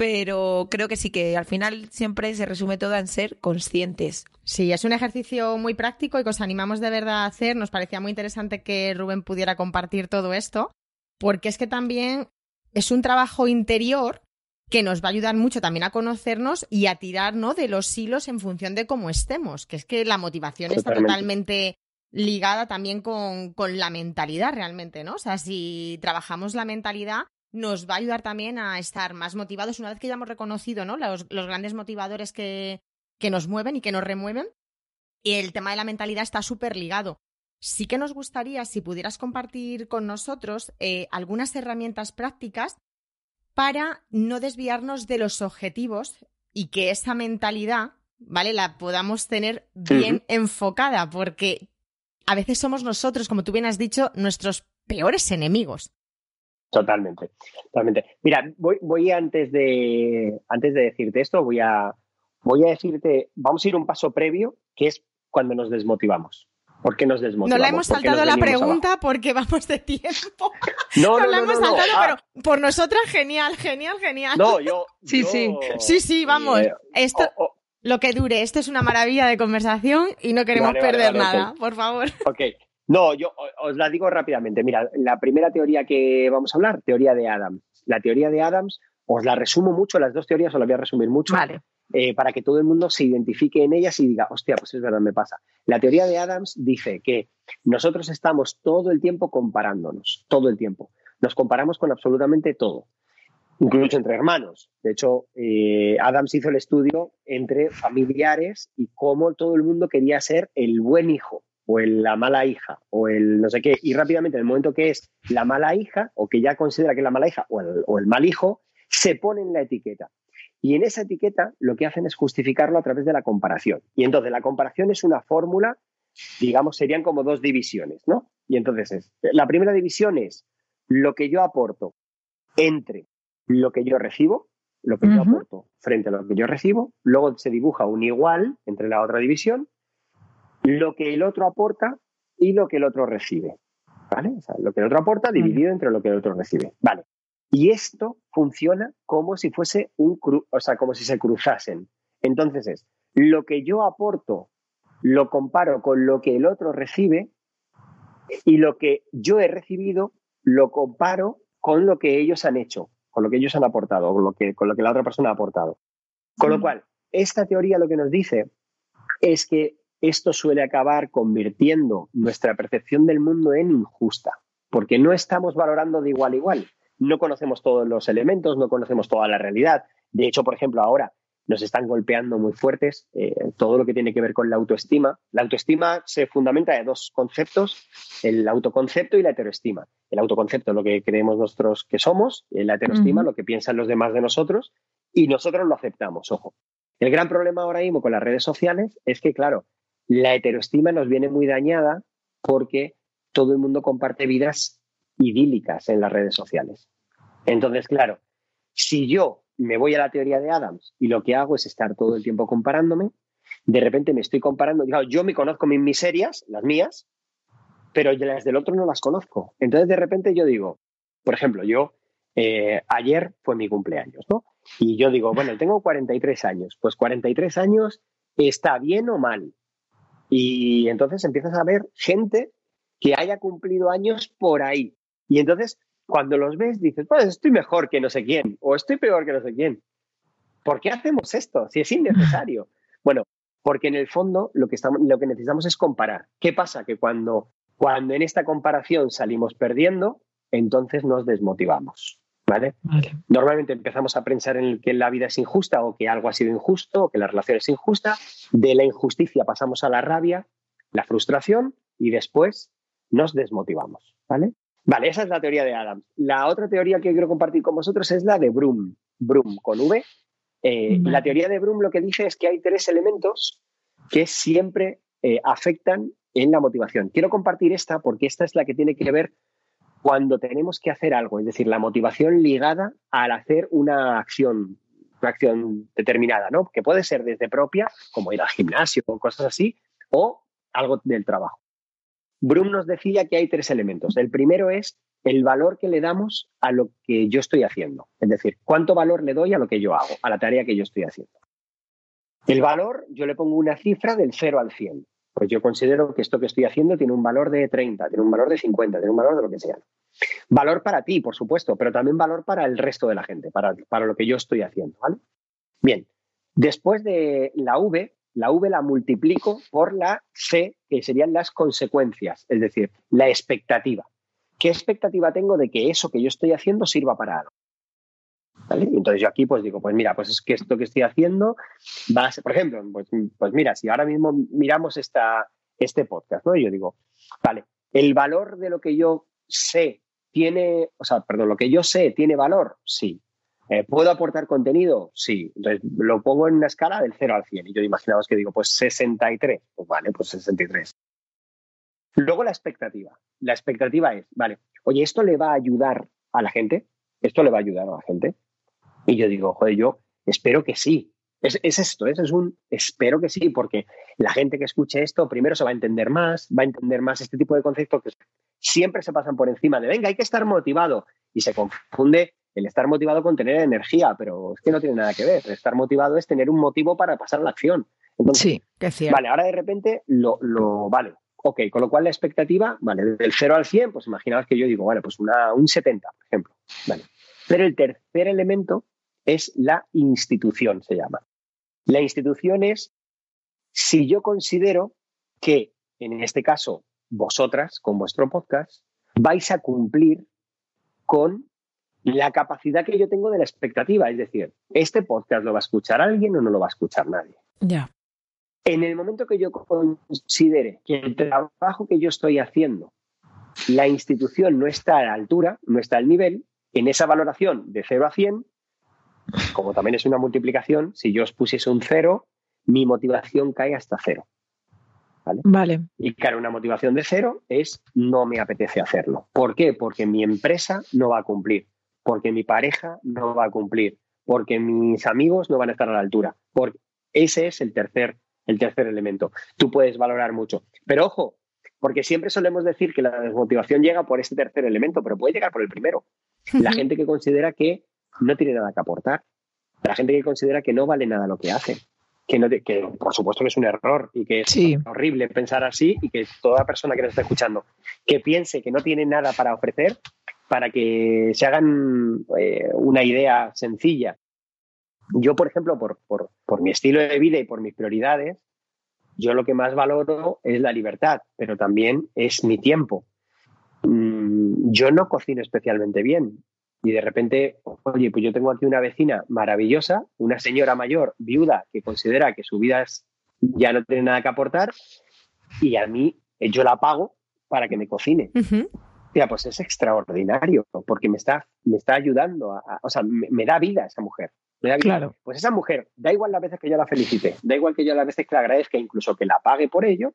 Pero creo que sí que al final siempre se resume todo en ser conscientes. Sí, es un ejercicio muy práctico y que os animamos de verdad a hacer. Nos parecía muy interesante que Rubén pudiera compartir todo esto, porque es que también es un trabajo interior que nos va a ayudar mucho también a conocernos y a tirar de los hilos en función de cómo estemos, que es que la motivación está totalmente ligada también con, con, la mentalidad realmente, ¿no? O sea, si trabajamos la mentalidad, nos va a ayudar también a estar más motivados una vez que ya hemos reconocido, ¿no? Los, los grandes motivadores que, que nos mueven y que nos remueven. Y el tema de la mentalidad está súper ligado. Sí que nos gustaría, si pudieras compartir con nosotros eh, algunas herramientas prácticas para no desviarnos de los objetivos y que esa mentalidad, ¿vale? La podamos tener bien enfocada, porque a veces somos nosotros, como tú bien has dicho, nuestros peores enemigos. Totalmente, totalmente. Mira, voy, voy antes de antes de decirte esto, voy a voy a decirte, vamos a ir un paso previo, que es cuando nos desmotivamos. ¿Por qué nos desmotivamos? No la hemos saltado la pregunta porque vamos de tiempo. [laughs] No, no, no la hemos saltado, pero por nosotras genial, genial, genial. No, yo. [laughs] Sí, sí. Sí, sí, vamos. Eh, esto, lo que dure, esto es una maravilla de conversación y no queremos perder nada, por favor. Ok. No, yo os la digo rápidamente. Mira, la primera teoría que vamos a hablar, teoría de Adams. La teoría de Adams, os la resumo mucho, las dos teorías os las voy a resumir mucho. Vale. Eh, para que todo el mundo se identifique en ellas y diga, hostia, pues es verdad, me pasa. La teoría de Adams dice que nosotros estamos todo el tiempo comparándonos, todo el tiempo. Nos comparamos con absolutamente todo, incluso entre hermanos. De hecho, eh, Adams hizo el estudio entre familiares y cómo todo el mundo quería ser el buen hijo o la mala hija, o el no sé qué, y rápidamente en el momento que es la mala hija, o que ya considera que es la mala hija, o el, o el mal hijo, se ponen la etiqueta. Y en esa etiqueta lo que hacen es justificarlo a través de la comparación. Y entonces la comparación es una fórmula, digamos, serían como dos divisiones, ¿no? Y entonces es, la primera división es lo que yo aporto entre lo que yo recibo, lo que yo aporto frente a lo que yo recibo, luego se dibuja un igual entre la otra división lo que el otro aporta y lo que el otro recibe. ¿Vale? O sea, lo que el otro aporta dividido entre lo que el otro recibe. Vale. Y esto funciona como si fuese un o sea, como si se cruzasen. Entonces es lo que yo aporto lo comparo con lo que el otro recibe y lo que yo he recibido lo comparo con lo que ellos han hecho, con lo que ellos han aportado, con lo que, con lo que la otra persona ha aportado. Con lo cual, esta teoría lo que nos dice es que esto suele acabar convirtiendo nuestra percepción del mundo en injusta, porque no estamos valorando de igual a igual. No conocemos todos los elementos, no conocemos toda la realidad. De hecho, por ejemplo, ahora nos están golpeando muy fuertes eh, todo lo que tiene que ver con la autoestima. La autoestima se fundamenta en dos conceptos, el autoconcepto y la heteroestima. El autoconcepto, lo que creemos nosotros que somos, la heteroestima, lo que piensan los demás de nosotros, y nosotros lo aceptamos, ojo. El gran problema ahora mismo con las redes sociales es que, claro, la heteroestima nos viene muy dañada porque todo el mundo comparte vidas idílicas en las redes sociales. Entonces, claro, si yo me voy a la teoría de Adams y lo que hago es estar todo el tiempo comparándome, de repente me estoy comparando, yo me conozco mis miserias, las mías, pero las del otro no las conozco. Entonces, de repente yo digo, por ejemplo, yo eh, ayer fue mi cumpleaños, ¿no? Y yo digo, bueno, tengo 43 años, pues 43 años está bien o mal. Y entonces empiezas a ver gente que haya cumplido años por ahí. Y entonces, cuando los ves, dices, pues estoy mejor que no sé quién, o estoy peor que no sé quién. ¿Por qué hacemos esto? Si es innecesario. [laughs] Bueno, porque en el fondo lo que, estamos, lo que necesitamos es comparar. ¿Qué pasa? Que cuando, cuando en esta comparación salimos perdiendo, entonces nos desmotivamos. Normalmente empezamos a pensar en que la vida es injusta o que algo ha sido injusto o que la relación es injusta. De la injusticia pasamos a la rabia, la frustración y después nos desmotivamos. ¿Vale? Vale, esa es la teoría de Adams. La otra teoría que quiero compartir con vosotros es la de Broom. Broom con V. Eh, la teoría de Broom lo que dice es que hay tres elementos que siempre eh, afectan en la motivación. Quiero compartir esta porque esta es la que tiene que ver cuando tenemos que hacer algo, es decir, la motivación ligada al hacer una acción, una acción determinada, ¿no? Que puede ser desde propia, como ir al gimnasio o cosas así, o algo del trabajo. Brum nos decía que hay tres elementos. El primero es el valor que le damos a lo que yo estoy haciendo. Es decir, cuánto valor le doy a lo que yo hago, a la tarea que yo estoy haciendo. El valor, yo le pongo una cifra del 0 al 100. Pues yo considero que esto que estoy haciendo tiene un valor de 30, tiene un valor de 50, tiene un valor de lo que sea. Valor para ti, por supuesto, pero también valor para el resto de la gente, para, para lo que yo estoy haciendo. ¿vale? Bien, después de la V, la V la multiplico por la C, que serían las consecuencias, es decir, la expectativa. ¿Qué expectativa tengo de que eso que yo estoy haciendo sirva para algo? Entonces yo aquí pues digo, pues mira, pues es que esto que estoy haciendo va a ser, por ejemplo, pues, pues mira, si ahora mismo miramos esta, este podcast, ¿no? yo digo, vale, el valor de lo que yo sé tiene, o sea, perdón, lo que yo sé tiene valor, sí. Eh, ¿Puedo aportar contenido? Sí. Entonces lo pongo en una escala del 0 al 100. Y yo imaginaos que digo, pues 63. Pues vale, pues 63. Luego la expectativa. La expectativa es, vale, oye, ¿esto le va a ayudar a la gente? ¿Esto le va a ayudar a la gente? Y yo digo, joder, yo espero que sí. Es, esto, es, es un espero que sí, porque la gente que escuche esto primero se va a entender más, va a entender más este tipo de conceptos que siempre se pasan por encima de, venga, hay que estar motivado. Y se confunde el estar motivado con tener energía, pero es que no tiene nada que ver. estar motivado es tener un motivo para pasar a la acción. sí, que cierto. Vale, ahora de repente lo, lo, vale. Ok, con lo cual la expectativa, vale, del 0 al 100, pues imaginaos que yo digo, vale, pues una, un 70, por ejemplo. Vale. Pero el tercer elemento es la institución, se llama. La institución es si yo considero que, en este caso, vosotras, con vuestro podcast, vais a cumplir con la capacidad que yo tengo de la expectativa. Es decir, ¿este podcast lo va a escuchar alguien o no lo va a escuchar nadie? Ya. En el momento que yo considere que el trabajo que yo estoy haciendo, la institución no está a la altura, no está al nivel, en esa valoración de 0 a 100, como también es una multiplicación, si yo os pusiese un 0, mi motivación cae hasta 0. ¿Vale? vale. Y claro, una motivación de cero es no me apetece hacerlo. ¿Por qué? Porque mi empresa no va a cumplir, porque mi pareja no va a cumplir, porque mis amigos no van a estar a la altura. Porque ese es el tercer, el tercer elemento. Tú puedes valorar mucho. Pero ojo, porque siempre solemos decir que la desmotivación llega por este tercer elemento, pero puede llegar por el primero. La [laughs] gente que considera que no tiene nada que aportar. La gente que considera que no vale nada lo que hace. Que, no, que por supuesto que es un error y que es horrible pensar así y que toda persona que nos está escuchando que piense que no tiene nada para ofrecer, para que se hagan eh, una idea sencilla. Yo, por ejemplo, por, por mi estilo de vida y por mis prioridades, yo lo que más valoro es la libertad, pero también es mi tiempo. Mm, yo no cocino especialmente bien, y de repente, oye, pues yo tengo aquí una vecina maravillosa, una señora mayor, viuda, que considera que su vida ya no tiene nada que aportar y a mí eh, yo la pago para que me cocine. Ya, pues es extraordinario, porque me está, me está ayudando, a, o sea, me, da vida esa mujer. Claro. Pues esa mujer, da igual las veces que yo la felicite, da igual que yo las veces que la agradezca, incluso que la pague por ello,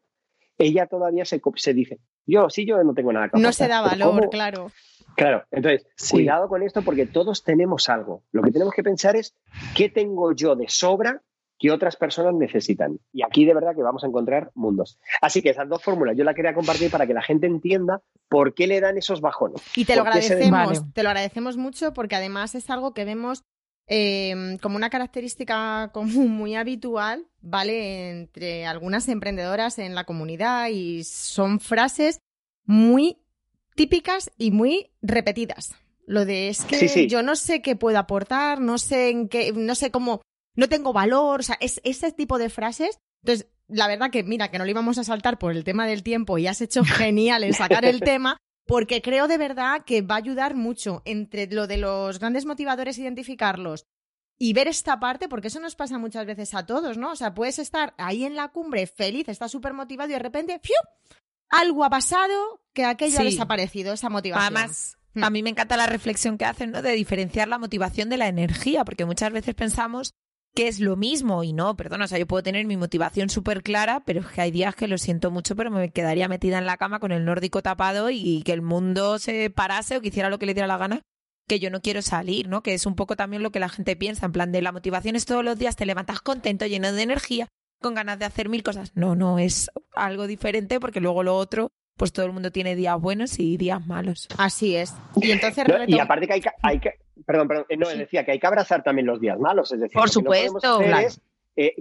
ella todavía se, se dice, yo sí, yo no tengo nada que. No se da valor, claro. Claro, entonces, cuidado con esto porque todos tenemos algo. Lo que tenemos que pensar es qué tengo yo de sobra que otras personas necesitan. Y aquí de verdad que vamos a encontrar mundos. Así que esas dos fórmulas yo las quería compartir para que la gente entienda por qué le dan esos bajones. Y te lo agradecemos, te lo agradecemos mucho porque además es algo que vemos em, como una característica común muy habitual, ¿vale? Entre algunas emprendedoras en la comunidad y son frases muy típicas y muy repetidas. Lo de es que yo no sé qué puedo aportar, no sé en qué, no sé cómo, no tengo valor, o sea, es ese tipo de frases. Entonces, la verdad que mira, que no lo íbamos a saltar por el tema del tiempo y has hecho [laughs] genial en sacar el tema, porque creo de verdad que va a ayudar mucho entre lo de los grandes motivadores, identificarlos y ver esta parte, porque eso nos pasa muchas veces a todos, ¿no? O sea, puedes estar ahí en la cumbre feliz, estás súper motivado y de repente, ¡fiu! algo ha pasado que aquello ha desaparecido, esa motivación. Además, hmm. a mí me encanta la reflexión que hacen, ¿no? De diferenciar la motivación de la energía, porque muchas veces pensamos que es lo mismo y no, perdona, o sea, yo puedo tener mi motivación súper clara, pero es que hay días que lo siento mucho, pero me quedaría metida en la cama con el nórdico tapado y que el mundo se parase o que hiciera lo que le diera la gana, que yo no quiero salir, ¿no? Que es un poco también lo que la gente piensa, en plan de la motivación es todos los días, te levantas contento, lleno de energía, con ganas de hacer mil cosas. No, no, es algo diferente porque luego lo otro pues todo el mundo tiene días buenos y días malos. Así es. Y entonces y aparte que hay que, hay que perdón, perdón, no, decía que hay que abrazar también los días malos, es decir, por supuesto, eh,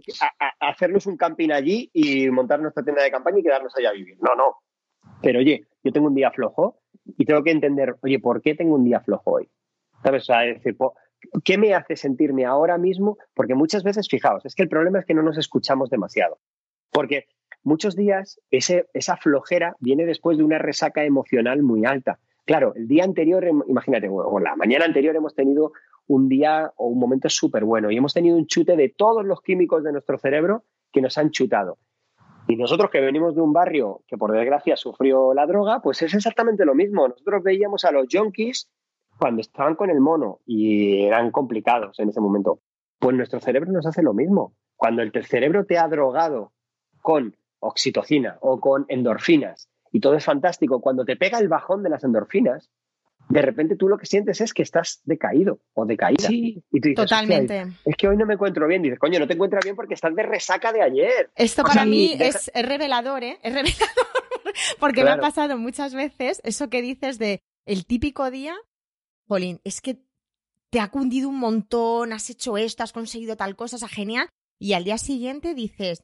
hacernos un camping allí y montar nuestra tienda de campaña y quedarnos allá a vivir. No, no. Pero oye, yo tengo un día flojo y tengo que entender, oye, ¿por qué tengo un día flojo hoy? ¿Sabes? O sea, decir, ¿qué me hace sentirme ahora mismo? Porque muchas veces, fijaos, es que el problema es que no nos escuchamos demasiado. Porque muchos días esa flojera viene después de una resaca emocional muy alta. Claro, el día anterior, imagínate, o la mañana anterior hemos tenido un día o un momento súper bueno y hemos tenido un chute de todos los químicos de nuestro cerebro que nos han chutado. Y nosotros que venimos de un barrio que por desgracia sufrió la droga, pues es exactamente lo mismo. Nosotros veíamos a los junkies cuando estaban con el mono y eran complicados en ese momento. Pues nuestro cerebro nos hace lo mismo. Cuando el cerebro te ha drogado con oxitocina o con endorfinas y todo es fantástico, cuando te pega el bajón de las endorfinas, de repente tú lo que sientes es que estás decaído o decaída. Sí, y tú dices, totalmente. Es que hoy no me encuentro bien. Dices, coño, no te encuentras bien porque estás de resaca de ayer. Esto para mí es, revelador, ¿eh? Es revelador. [laughs] porque me ha pasado muchas veces eso que dices de el típico día, Polín, es que te ha cundido un montón, has hecho esto, has conseguido tal cosa, o genial. Y al día siguiente dices,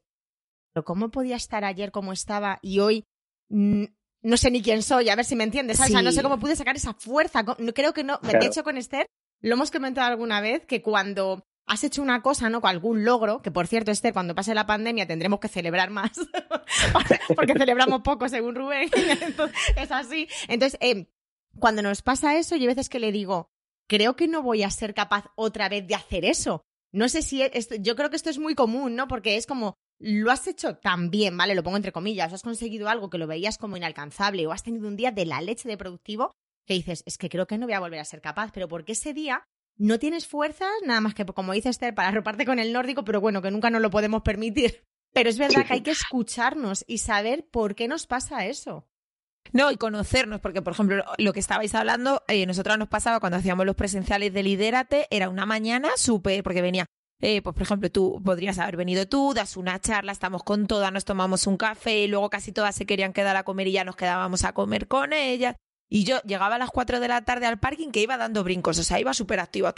pero ¿cómo podía estar ayer como estaba y hoy no sé ni quién soy, a ver si me entiendes, O sea, no sé cómo pude sacar esa fuerza. Creo que no, de hecho con Esther lo hemos comentado alguna vez que cuando has hecho una cosa, ¿no? Con algún logro, que por cierto, Esther, cuando pase la pandemia tendremos que celebrar más, [laughs] porque celebramos poco según Rubén, [laughs] es así. Entonces, eh, cuando nos pasa eso, yo a veces que le digo, creo que no voy a ser capaz otra vez de hacer eso. No sé si, yo creo que esto es muy común, ¿no? Porque es como, lo has hecho tan bien, ¿vale? Lo pongo entre comillas, has conseguido algo que lo veías como inalcanzable o has tenido un día de la leche de productivo que dices, es que creo que no voy a volver a ser capaz, pero porque ese día no tienes fuerzas, nada más que, como dice Esther, para [laughs] arroparte con el nórdico, pero bueno, que nunca nos lo podemos permitir. Pero es verdad que hay que escucharnos y saber por qué nos pasa eso. No, y conocernos, porque por ejemplo, lo que estabais hablando, eh, nosotros nos pasaba cuando hacíamos los presenciales de Lidérate, era una mañana súper, porque venía eh, pues por ejemplo, tú podrías haber venido tú, das una charla, estamos con todas, nos tomamos un café, y luego casi todas se querían quedar a comer y ya nos quedábamos a comer con ellas. Y yo llegaba a las 4 de la tarde al parking que iba dando brincos, o sea, iba súper activa.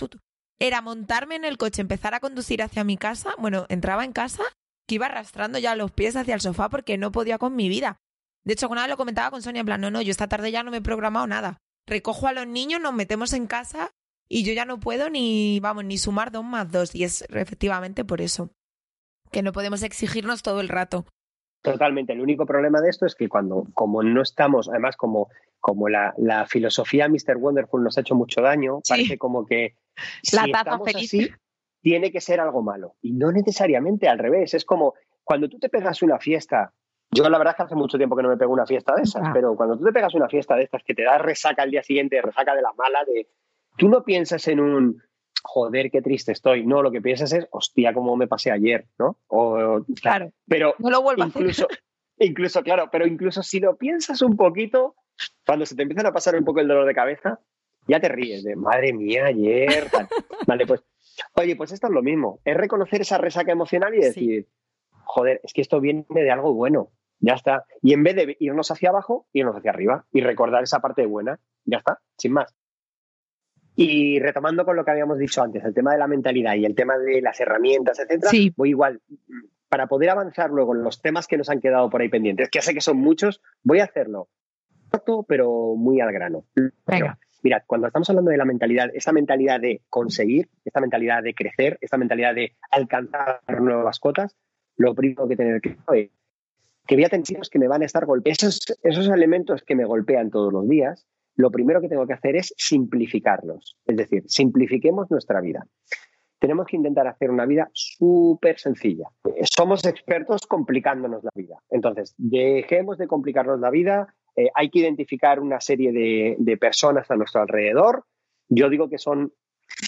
Era montarme en el coche, empezar a conducir hacia mi casa. Bueno, entraba en casa, que iba arrastrando ya los pies hacia el sofá porque no podía con mi vida. De hecho, alguna vez lo comentaba con Sonia en plan, no, no, yo esta tarde ya no me he programado nada. Recojo a los niños, nos metemos en casa y yo ya no puedo ni, vamos, ni sumar dos más dos. Y es efectivamente por eso que no podemos exigirnos todo el rato. Totalmente. El único problema de esto es que cuando, como no estamos, además, como, como la, la filosofía Mr. Wonderful nos ha hecho mucho daño, parece como que [laughs] si la estamos así, tiene que ser algo malo. Y no necesariamente al revés. Es como cuando tú te pegas una fiesta. Yo la verdad es que hace mucho tiempo que no me pego una fiesta de esas, ah. pero cuando tú te pegas una fiesta de estas que te da resaca al día siguiente, resaca de la mala, de, tú no piensas en un, joder, qué triste estoy. No, lo que piensas es, hostia, cómo me pasé ayer, ¿no? O, claro, pero no lo vuelvo incluso, a hacer. Incluso, claro, pero incluso si lo piensas un poquito, cuando se te empiezan a pasar un poco el dolor de cabeza, ya te ríes de, madre mía, ayer. [laughs] vale, pues, oye, pues esto es lo mismo. Es reconocer esa resaca emocional y decir, joder, es que esto viene de algo bueno. Ya está. Y en vez de irnos hacia abajo, irnos hacia arriba y recordar esa parte buena. Ya está, sin más. Y retomando con lo que habíamos dicho antes, el tema de la mentalidad y el tema de las herramientas, etcétera, voy igual. Para poder avanzar luego en los temas que nos han quedado por ahí pendientes, que ya sé que son muchos, voy a hacerlo corto, pero muy al grano. Venga. Mirad, cuando estamos hablando de la mentalidad, esta mentalidad de conseguir, esta mentalidad de crecer, esta mentalidad de alcanzar nuevas cotas, lo primero que tener claro es que voy a tener que me van a estar golpeando. Esos, esos elementos que me golpean todos los días, lo primero que tengo que hacer es simplificarlos. Es decir, simplifiquemos nuestra vida. Tenemos que intentar hacer una vida súper sencilla. Somos expertos complicándonos la vida. Entonces, dejemos de complicarnos la vida. Eh, hay que identificar una serie de, de personas a nuestro alrededor. Yo digo que son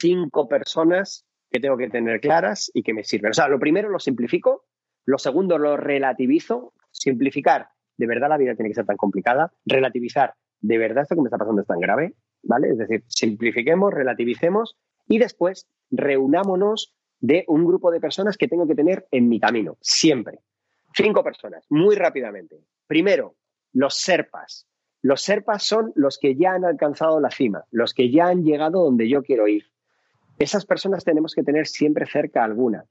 cinco personas que tengo que tener claras y que me sirven. O sea, lo primero lo simplifico, lo segundo lo relativizo. Simplificar, de verdad la vida tiene que ser tan complicada. Relativizar, ¿de verdad esto que me está pasando es tan grave? ¿Vale? Es decir, simplifiquemos, relativicemos y después reunámonos de un grupo de personas que tengo que tener en mi camino, siempre. Cinco personas, muy rápidamente. Primero, los serpas. Los serpas son los que ya han alcanzado la cima, los que ya han llegado donde yo quiero ir. Esas personas tenemos que tener siempre cerca alguna.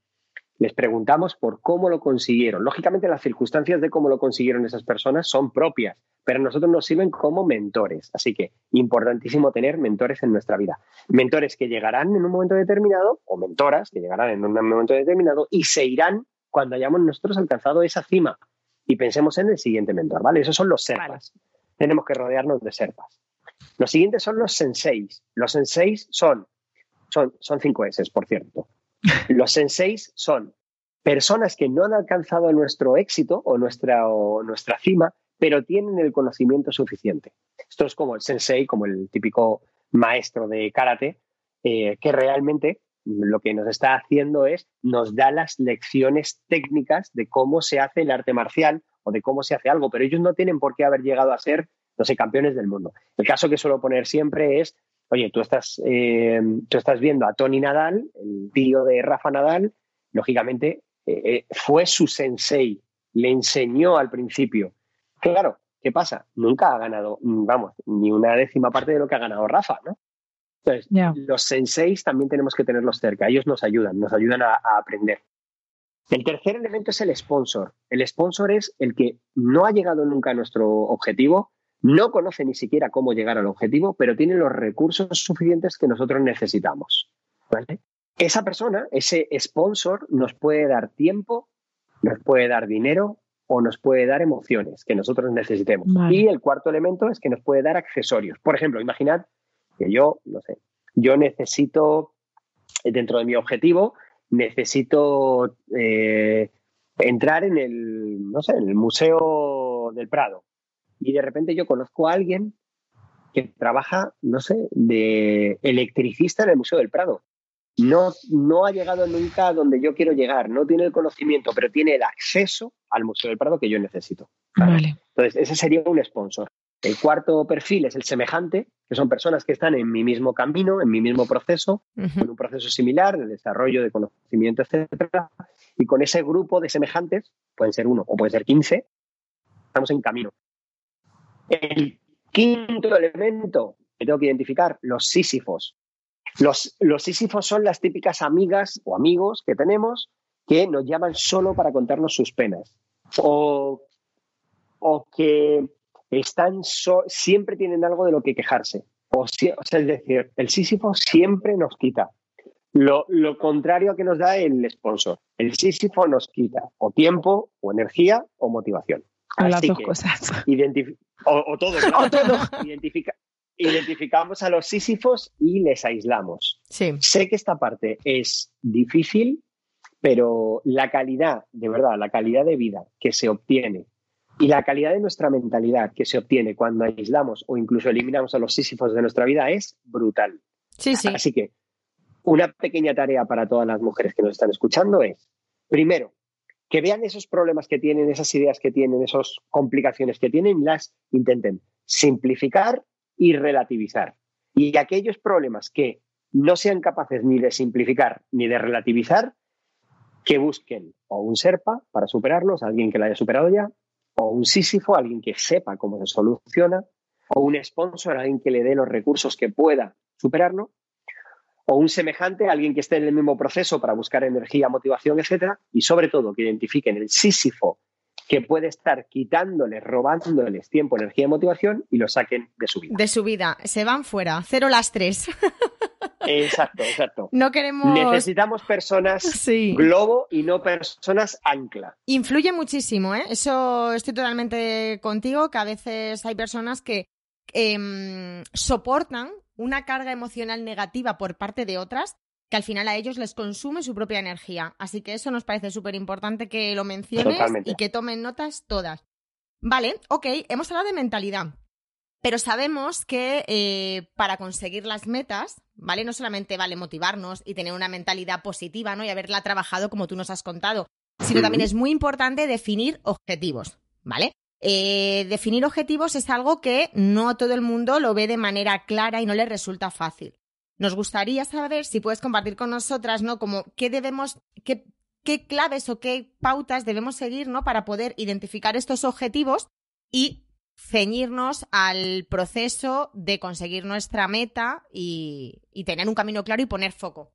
Les preguntamos por cómo lo consiguieron. Lógicamente las circunstancias de cómo lo consiguieron esas personas son propias, pero a nosotros nos sirven como mentores. Así que importantísimo tener mentores en nuestra vida. Mentores que llegarán en un momento determinado, o mentoras que llegarán en un momento determinado y se irán cuando hayamos nosotros alcanzado esa cima. Y pensemos en el siguiente mentor, ¿vale? Esos son los serpas tenemos que rodearnos de serpas. Los siguientes son los senseis. Los senseis son, son, son cinco S, por cierto. Los senseis son personas que no han alcanzado nuestro éxito o nuestra, cima, pero tienen el conocimiento suficiente. Esto es como el sensei, como el típico maestro de karate, eh, que realmente lo que nos está haciendo es nos da las lecciones técnicas de cómo se hace el arte marcial o de cómo se hace algo, pero ellos no tienen por qué haber llegado a ser, no sé, campeones del mundo. El caso que suelo poner siempre es, oye, tú estás, eh, tú estás viendo a Tony Nadal, el tío de Rafa Nadal, lógicamente eh, eh, fue su sensei, le enseñó al principio. Claro, ¿qué pasa? Nunca ha ganado, vamos, ni una décima parte de lo que ha ganado Rafa, ¿no? Entonces, los senseis también tenemos que tenerlos cerca, ellos nos ayudan, nos ayudan a aprender. El tercer elemento es el sponsor. El sponsor es el que no ha llegado nunca a nuestro objetivo, no conoce ni siquiera cómo llegar al objetivo, pero tiene los recursos suficientes que nosotros necesitamos. Esa persona, ese sponsor, nos puede dar tiempo, nos puede dar dinero o nos puede dar emociones que nosotros necesitemos. Y el cuarto elemento es que nos puede dar accesorios. Por ejemplo, imaginad que yo, no sé, yo necesito, dentro de mi objetivo, necesito eh, entrar en el, no sé, en el Museo del Prado. Y de repente yo conozco a alguien que trabaja, no sé, de electricista en el Museo del Prado. No, no ha llegado nunca a donde yo quiero llegar, no tiene el conocimiento, pero tiene el acceso al Museo del Prado que yo necesito. Entonces, ese sería un sponsor. El cuarto perfil es el semejante, que son personas que están en mi mismo camino, en mi mismo proceso, en un proceso similar de desarrollo, de conocimiento, etcétera, y con ese grupo de semejantes, pueden ser uno o pueden ser quince, estamos en camino. El quinto elemento que tengo que identificar, los sísifos. Los, sísifos son las típicas amigas o amigos que tenemos que nos llaman solo para contarnos sus penas o, o que están siempre tienen algo de lo que quejarse. O, sea, es decir, el Sísifo siempre nos quita. Lo, contrario a que nos da el sponsor. El Sísifo nos quita o tiempo, o energía, o motivación. Las dos cosas. [laughs] [laughs] O, todo. identificamos a los sísifos y les aislamos. Sé que esta parte es difícil, pero la calidad, de verdad, la calidad de vida que se obtiene y la calidad de nuestra mentalidad que se obtiene cuando aislamos o incluso eliminamos a los sísifos de nuestra vida es brutal. Sí, sí. Así que una pequeña tarea para todas las mujeres que nos están escuchando es, primero, que vean esos problemas que tienen, esas ideas que tienen, esas complicaciones que tienen, las intenten simplificar y relativizar. Y aquellos problemas que no sean capaces ni de simplificar ni de relativizar, que busquen o un SERPA para superarlos, alguien que lo haya superado ya, o un Sísifo, alguien que sepa cómo se soluciona, o un sponsor, alguien que le dé los recursos que pueda superarlo, o un semejante, alguien que esté en el mismo proceso para buscar energía, motivación, etcétera, y sobre todo que identifiquen el Sísifo que puede estar quitándoles, robándoles tiempo, energía y motivación y lo saquen de su vida. De su vida, se van fuera, cero las tres. [laughs] Exacto, exacto. No queremos. Necesitamos personas [laughs] globo y no personas ancla. Influye muchísimo, ¿eh? Eso estoy totalmente contigo, que a veces hay personas que em, soportan una carga emocional negativa por parte de otras que al final a ellos les consume su propia energía. Así que eso nos parece súper importante que lo menciones y que tomen notas todas. Vale, ok, hemos hablado de mentalidad. Pero sabemos que eh, para conseguir las metas, ¿vale? No solamente vale motivarnos y tener una mentalidad positiva, ¿no? Y haberla trabajado como tú nos has contado, sino también es muy importante definir objetivos, ¿vale? Eh, definir objetivos es algo que no todo el mundo lo ve de manera clara y no le resulta fácil. Nos gustaría saber si puedes compartir con nosotras, ¿no? Como qué debemos, qué, qué claves o qué pautas debemos seguir, ¿no? Para poder identificar estos objetivos y ceñirnos al proceso de conseguir nuestra meta y, tener un camino claro y poner foco?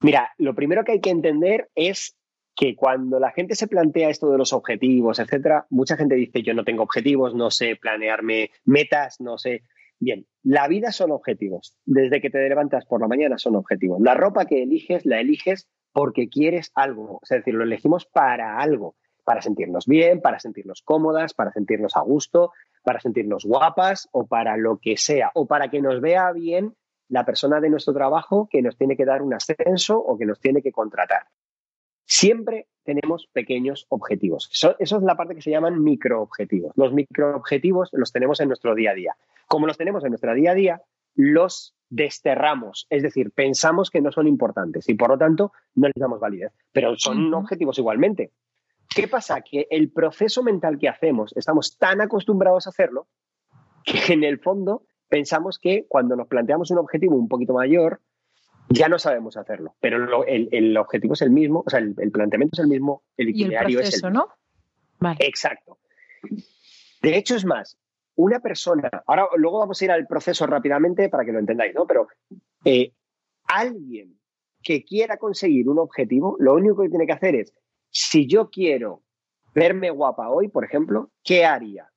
Mira, lo primero que hay que entender es que cuando la gente se plantea esto de los objetivos, etcétera, mucha gente dice yo no tengo objetivos, no sé planearme metas, no sé. Bien, la vida son objetivos. Desde que te levantas por la mañana son objetivos. La ropa que eliges la eliges porque quieres algo, es decir, lo elegimos para algo para sentirnos bien, para sentirnos cómodas, para sentirnos a gusto, para sentirnos guapas o para lo que sea, o para que nos vea bien la persona de nuestro trabajo que nos tiene que dar un ascenso o que nos tiene que contratar. Siempre tenemos pequeños objetivos. Eso, es la parte que se llaman microobjetivos. Los microobjetivos los tenemos en nuestro día a día. Como los tenemos en nuestro día a día, los desterramos, es decir, pensamos que no son importantes y por lo tanto no les damos validez, pero son objetivos igualmente. ¿Qué pasa? Que el proceso mental que hacemos, estamos tan acostumbrados a hacerlo que en el fondo pensamos que cuando nos planteamos un objetivo un poquito mayor, ya no sabemos hacerlo. Pero el, objetivo es el mismo, o sea, el, planteamiento es el mismo, el itinerario es el mismo. ¿no? Exacto. De hecho, es más, una persona, ahora luego vamos a ir al proceso rápidamente para que lo entendáis, ¿no? Pero eh, alguien que quiera conseguir un objetivo, lo único que tiene que hacer es si yo quiero verme guapa hoy, por ejemplo, ¿qué haría?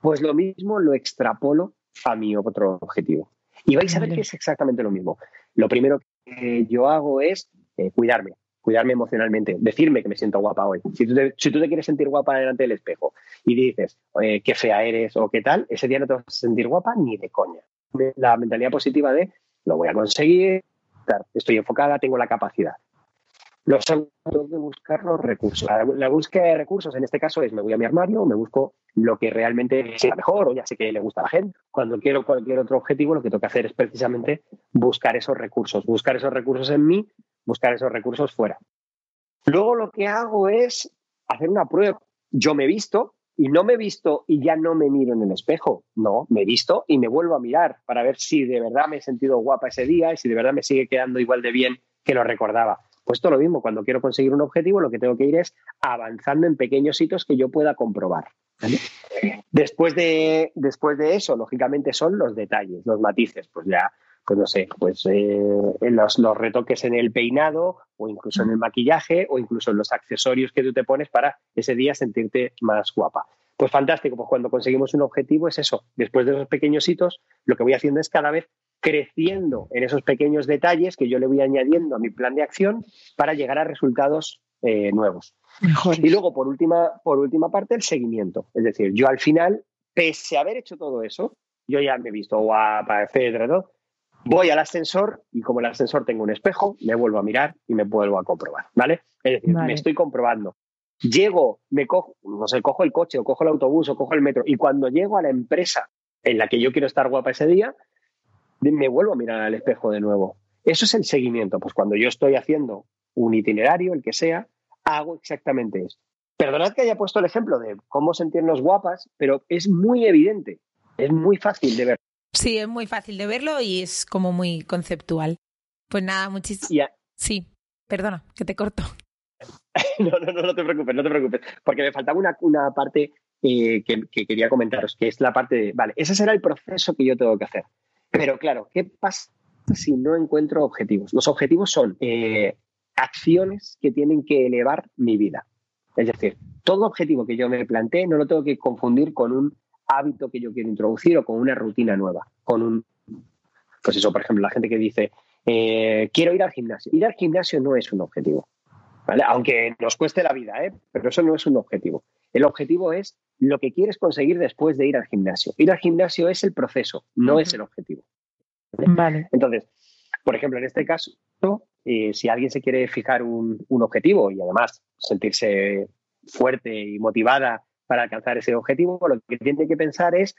Pues lo mismo lo extrapolo a mi otro objetivo. Y vais a ver que es exactamente lo mismo. Lo primero que yo hago es eh, cuidarme, cuidarme emocionalmente, decirme que me siento guapa hoy. Si tú, te, quieres sentir guapa delante del espejo y dices qué fea eres o qué tal, ese día no te vas a sentir guapa ni de coña. La mentalidad positiva de lo voy a conseguir, estoy enfocada, tengo la capacidad. Lo segundo, que buscar los recursos. La, búsqueda de recursos en este caso es me voy a mi armario, me busco lo que realmente sea mejor o ya sé que le gusta a la gente. Cuando quiero cualquier otro objetivo, lo que tengo que hacer es precisamente buscar esos recursos, buscar esos recursos en mí, buscar esos recursos fuera. Luego lo que hago es hacer una prueba. Yo me visto y no me visto y ya no me miro en el espejo. No, me visto y me vuelvo a mirar para ver si de verdad me he sentido guapa ese día y si de verdad me sigue quedando igual de bien que lo recordaba. Pues todo lo mismo, cuando quiero conseguir un objetivo, lo que tengo que ir es avanzando en pequeños hitos que yo pueda comprobar. Después, de, después de eso, lógicamente, son los detalles, los matices. Pues ya, pues no sé, pues eh, los, los, retoques en el peinado o incluso en el maquillaje o incluso en los accesorios que tú te pones para ese día sentirte más guapa. Pues fantástico, pues cuando conseguimos un objetivo es eso. Después de esos pequeños hitos, lo que voy haciendo es cada vez creciendo en esos pequeños detalles que yo le voy añadiendo a mi plan de acción para llegar a resultados eh, nuevos. Y luego, por última, por última parte, el seguimiento. Es decir, yo al final, pese a haber hecho todo eso, yo ya me he visto guapa, etcétera, voy al ascensor y como el ascensor tengo un espejo, me vuelvo a mirar y me vuelvo a comprobar, ¿vale? Es decir, me estoy comprobando. Llego, me cojo, no sé, cojo el coche o cojo el autobús o cojo el metro y cuando llego a la empresa en la que yo quiero estar guapa ese día, me vuelvo a mirar al espejo de nuevo. Eso es el seguimiento. Pues cuando yo estoy haciendo un itinerario, el que sea, hago exactamente eso. Perdonad que haya puesto el ejemplo de cómo sentirnos guapas, pero es muy evidente, es muy fácil de ver. Sí, es muy fácil de verlo y es como muy conceptual. Pues nada, muchísimo. Sí, perdona, que te corto. [laughs] [laughs] no, no, no, no te preocupes, no te preocupes, porque me faltaba una, una parte eh, que, que, quería comentaros, que es la parte de, vale, ese será el proceso que yo tengo que hacer. Pero claro, ¿qué pasa si no encuentro objetivos? Los objetivos son eh, acciones que tienen que elevar mi vida. Es decir, todo objetivo que yo me plantee no lo tengo que confundir con un hábito que yo quiero introducir o con una rutina nueva. Con un, pues eso, por ejemplo, la gente que dice, eh, quiero ir al gimnasio. Ir al gimnasio no es un objetivo. ¿vale? Aunque nos cueste la vida, ¿eh? pero eso no es un objetivo. El objetivo es lo que quieres conseguir después de ir al gimnasio. Ir al gimnasio es el proceso, no es el objetivo. Vale. Entonces, por ejemplo, en este caso, eh, si alguien se quiere fijar un, objetivo y además sentirse fuerte y motivada para alcanzar ese objetivo, lo que tiene que pensar es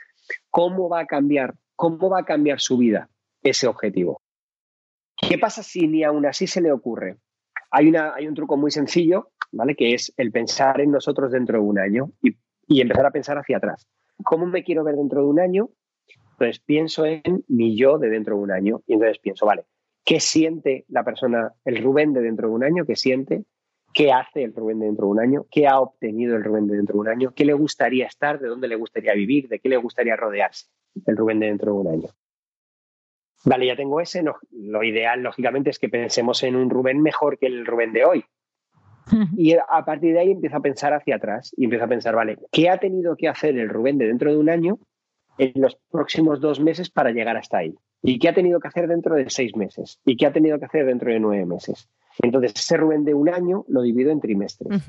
cómo va a cambiar, cómo va a cambiar su vida ese objetivo. ¿Qué pasa si ni aún así se le ocurre? Hay, una, hay un truco muy sencillo, ¿vale? Que es el pensar en nosotros dentro de un año y empezar a pensar hacia atrás. ¿Cómo me quiero ver dentro de un año? Entonces pienso en mi yo de dentro de un año y entonces pienso, vale, ¿qué siente la persona, el Rubén de dentro de un año? ¿Qué siente? qué hace el Rubén de dentro de un año, qué ha obtenido el Rubén de dentro de un año, qué le gustaría estar, de dónde le gustaría vivir, de qué le gustaría rodearse el Rubén de dentro de un año. Vale, ya tengo ese. lo ideal, lógicamente, es que pensemos en un Rubén mejor que el Rubén de hoy. Y a partir de ahí empiezo a pensar hacia atrás y empiezo a pensar, vale, ¿qué ha tenido que hacer el Rubén de dentro de un año en los próximos dos meses para llegar hasta ahí? ¿Y qué ha tenido que hacer dentro de seis meses? ¿Y qué ha tenido que hacer dentro de nueve meses? Entonces, ese Rubén de un año lo divido en trimestres.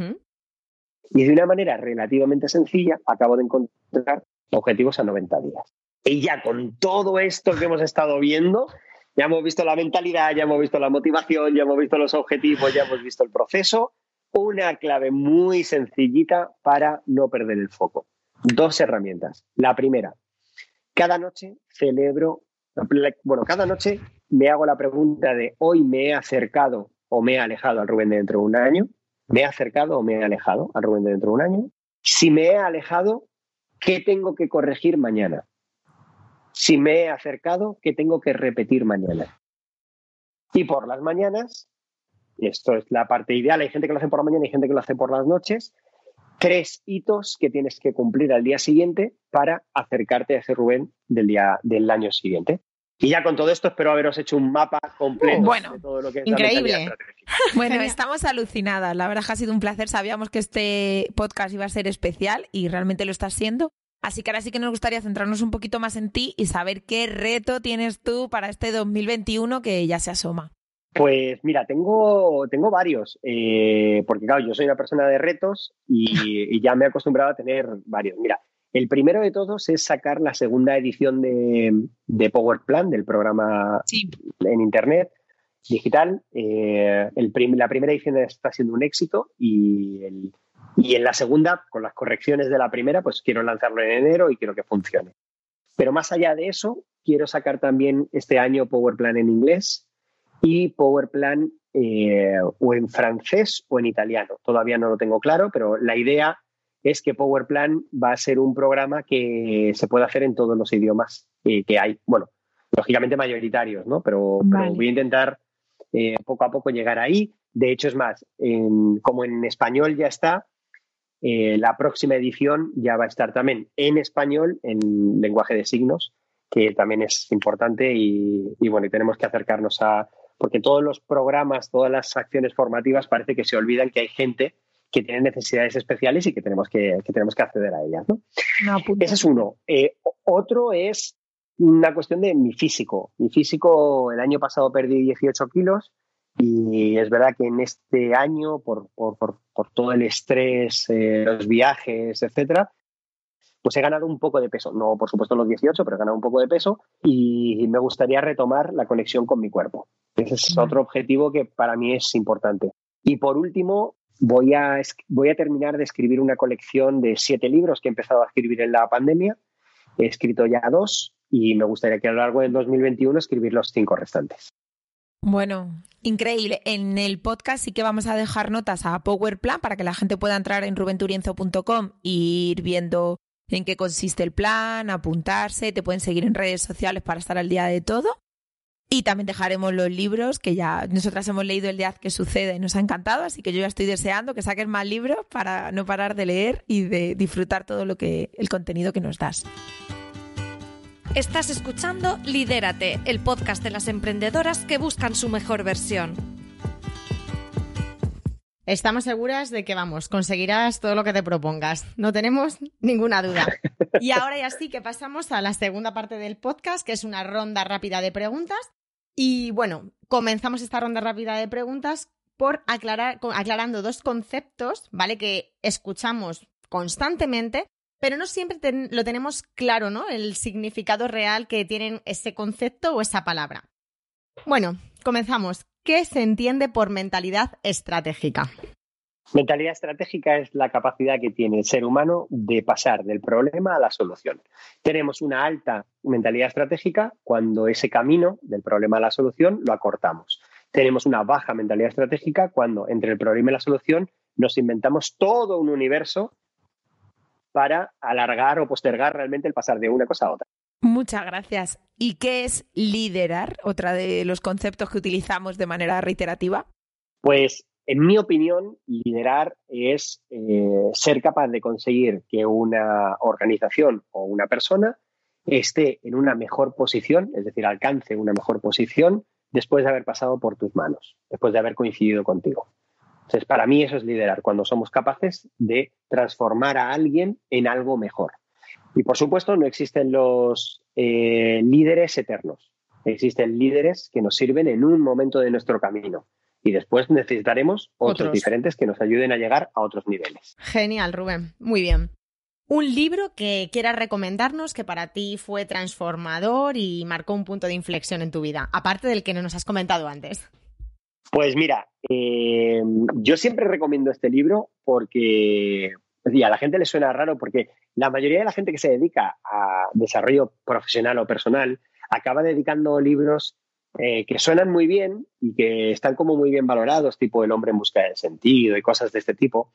Y de una manera relativamente sencilla acabo de encontrar objetivos a 90 días. Y ya con todo esto que hemos estado viendo, ya hemos visto la mentalidad, ya hemos visto la motivación, ya hemos visto los objetivos, ya hemos visto el proceso. Una clave muy sencillita para no perder el foco. Dos herramientas. La primera, cada noche celebro, bueno, cada noche me hago la pregunta de hoy me he acercado o me he alejado al Rubén de dentro de un año. ¿Me he acercado o me he alejado al Rubén de dentro de un año? Si me he alejado, ¿qué tengo que corregir mañana? Si me he acercado, ¿qué tengo que repetir mañana? Y por las mañanas, esto es la parte ideal, hay gente que lo hace por la mañana y gente que lo hace por las noches, tres hitos que tienes que cumplir al día siguiente para acercarte a ese Rubén del, día, del año siguiente. Y ya con todo esto espero haberos hecho un mapa completo bueno, de todo lo que es increíble. bueno, estamos alucinadas. La verdad que ha sido un placer. Sabíamos que este podcast iba a ser especial y realmente lo está siendo. Así que ahora sí que nos gustaría centrarnos un poquito más en ti y saber qué reto tienes tú para este 2021 que ya se asoma. Pues mira, tengo, tengo varios, eh, porque claro, yo soy una persona de retos y, ya me he acostumbrado a tener varios. Mira, el primero de todos es sacar la segunda edición de, de Power Plan, del programa en Internet digital. Eh, el la primera edición está siendo un éxito y el, y en la segunda, con las correcciones de la primera, pues quiero lanzarlo en enero y quiero que funcione. Pero más allá de eso, quiero sacar también este año Power Plan en inglés y Power Plan eh, o en francés o en italiano. Todavía no lo tengo claro, pero la idea es que Power Plan va a ser un programa que se puede hacer en todos los idiomas que hay. Bueno, lógicamente mayoritarios, ¿no? Pero, voy a intentar eh, poco a poco llegar ahí. De hecho, es más, como en español ya está, eh, la próxima edición ya va a estar también en español, en lenguaje de signos, que también es importante y, bueno, y tenemos que acercarnos a, porque todos los programas, todas las acciones formativas parece que se olvidan que hay gente que tiene necesidades especiales y que tenemos que, tenemos que acceder a ellas. ¿no? Ese es uno. Eh, otro es una cuestión de mi físico. Mi físico, el año pasado perdí 18 kilos y es verdad que en este año, por, todo el estrés, eh, los viajes, etcétera, pues he ganado un poco de peso. No, por supuesto, los 18, pero he ganado un poco de peso y me gustaría retomar la conexión con mi cuerpo. Ese es otro objetivo que para mí es importante. Y por último, voy a, voy a terminar de escribir una colección de siete libros que he empezado a escribir en la pandemia. He escrito ya dos y me gustaría que a lo largo del 2021 escribir los cinco restantes. Bueno, increíble. En el podcast sí que vamos a dejar notas a Power Plan para que la gente pueda entrar en rubenturienzo.com e ir viendo en qué consiste el plan, apuntarse, te pueden seguir en redes sociales para estar al día de todo. Y también dejaremos los libros que ya nosotras hemos leído el día que sucede y nos ha encantado, así que yo ya estoy deseando que saques más libros para no parar de leer y de disfrutar todo lo que el contenido que nos das. Estás escuchando Lidérate, el podcast de las emprendedoras que buscan su mejor versión. Estamos seguras de que, vamos, conseguirás todo lo que te propongas. No tenemos ninguna duda. Y ahora ya sí que pasamos a la segunda parte del podcast, que es una ronda rápida de preguntas. Y bueno, comenzamos esta ronda rápida de preguntas por aclarar, aclarando dos conceptos, ¿vale? Que escuchamos constantemente pero no siempre lo tenemos claro, ¿no? El significado real que tienen ese concepto o esa palabra. Bueno, comenzamos. ¿Qué se entiende por mentalidad estratégica? Mentalidad estratégica es la capacidad que tiene el ser humano de pasar del problema a la solución. Tenemos una alta mentalidad estratégica cuando ese camino del problema a la solución lo acortamos. Tenemos una baja mentalidad estratégica cuando entre el problema y la solución nos inventamos todo un universo para alargar o postergar realmente el pasar de una cosa a otra. Muchas gracias. ¿Y qué es liderar? Otra de los conceptos que utilizamos de manera reiterativa. Pues en mi opinión, liderar es eh, ser capaz de conseguir que una organización o una persona esté en una mejor posición, es decir, alcance una mejor posición después de haber pasado por tus manos, después de haber coincidido contigo. Entonces, para mí eso es liderar, cuando somos capaces de transformar a alguien en algo mejor. Y por supuesto, no existen los eh, líderes eternos. Existen líderes que nos sirven en un momento de nuestro camino. Y después necesitaremos otros, diferentes que nos ayuden a llegar a otros niveles. Genial, Rubén. Muy bien. Un libro que quieras recomendarnos que para ti fue transformador y marcó un punto de inflexión en tu vida, aparte del que nos has comentado antes. Pues mira, eh, yo siempre recomiendo este libro porque a la gente le suena raro porque la mayoría de la gente que se dedica a desarrollo profesional o personal acaba dedicando libros eh, que suenan muy bien y que están como muy bien valorados, tipo El hombre en busca del sentido y cosas de este tipo,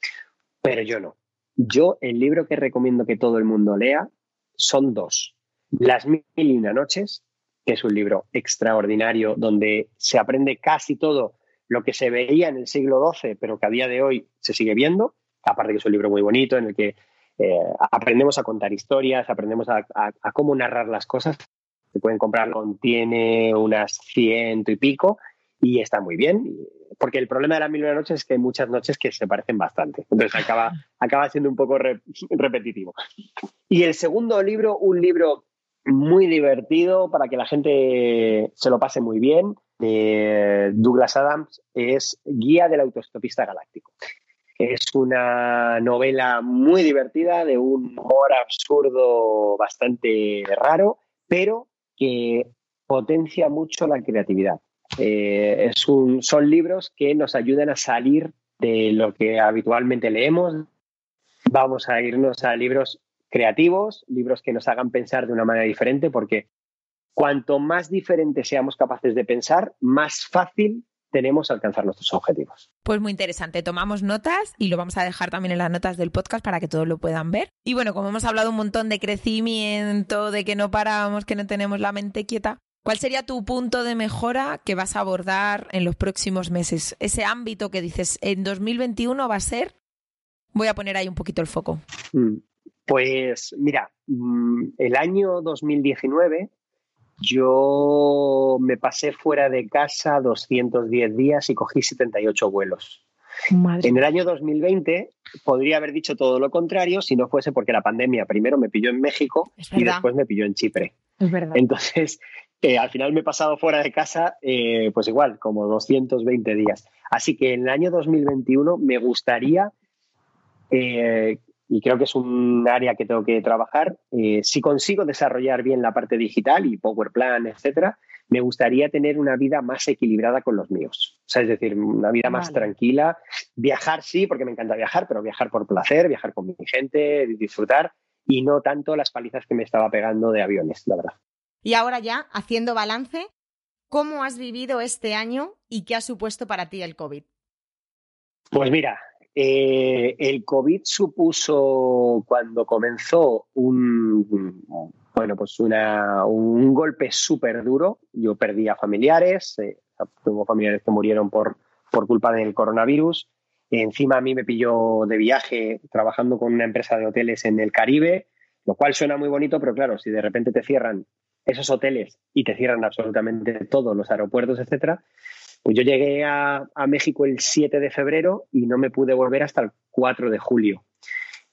pero yo no. Yo el libro que recomiendo que todo el mundo lea son dos. Las mil y una noches, que es un libro extraordinario donde se aprende casi todo lo que se veía en el siglo XII, pero que a día de hoy se sigue viendo. Aparte que es un libro muy bonito en el que eh, aprendemos a contar historias, aprendemos a, cómo narrar las cosas. Se pueden comprar, contiene unas ciento y pico y está muy bien porque el problema de la mil una noches es que hay muchas noches que se parecen bastante. Entonces acaba, [laughs] acaba siendo un poco repetitivo. Y el segundo libro, un libro muy divertido para que la gente se lo pase muy bien, de Douglas Adams, es Guía del Autostopista Galáctico. Es una novela muy divertida, de un humor absurdo bastante raro, pero que potencia mucho la creatividad. Eh, son libros que nos ayudan a salir de lo que habitualmente leemos. Vamos a irnos a libros creativos, libros que nos hagan pensar de una manera diferente, porque cuanto más diferentes seamos capaces de pensar, más fácil tenemos alcanzar nuestros objetivos. Pues muy interesante, tomamos notas y lo vamos a dejar también en las notas del podcast para que todos lo puedan ver. Y bueno, como hemos hablado un montón de crecimiento, de que no paramos, que no tenemos la mente quieta, ¿Cuál sería tu punto de mejora que vas a abordar en los próximos meses? Ese ámbito que dices, en 2021 va a ser, voy a poner ahí un poquito el foco. Mm, pues mira, mm, el año 2019 yo me pasé fuera de casa 210 días y cogí 78 vuelos. En el año 2020 podría haber dicho todo lo contrario si no fuese porque la pandemia primero me pilló en México y después me pilló en Chipre. Es verdad. Entonces, [laughs] al final me he pasado fuera de casa, eh, pues igual, como 220 días. Así que en el año 2021 me gustaría, eh, y creo que es un área que tengo que trabajar, eh, si consigo desarrollar bien la parte digital y Power Plan, etcétera, me gustaría tener una vida más equilibrada con los míos. O sea, es decir, una vida más tranquila. Viajar sí, porque me encanta viajar, pero viajar por placer, viajar con mi gente, disfrutar y no tanto las palizas que me estaba pegando de aviones, la verdad. Y ahora ya, haciendo balance, ¿cómo has vivido este año y qué ha supuesto para ti el COVID? Pues mira, eh, el COVID supuso cuando comenzó un, bueno, pues un golpe súper duro. Yo perdí a familiares, eh, familiares que murieron por, por culpa del coronavirus. Encima a mí me pilló de viaje trabajando con una empresa de hoteles en el Caribe, lo cual suena muy bonito, pero claro, si de repente te cierran esos hoteles y te cierran absolutamente todos los aeropuertos, etcétera, pues yo llegué a, México el 7 de febrero y no me pude volver hasta el 4 de julio.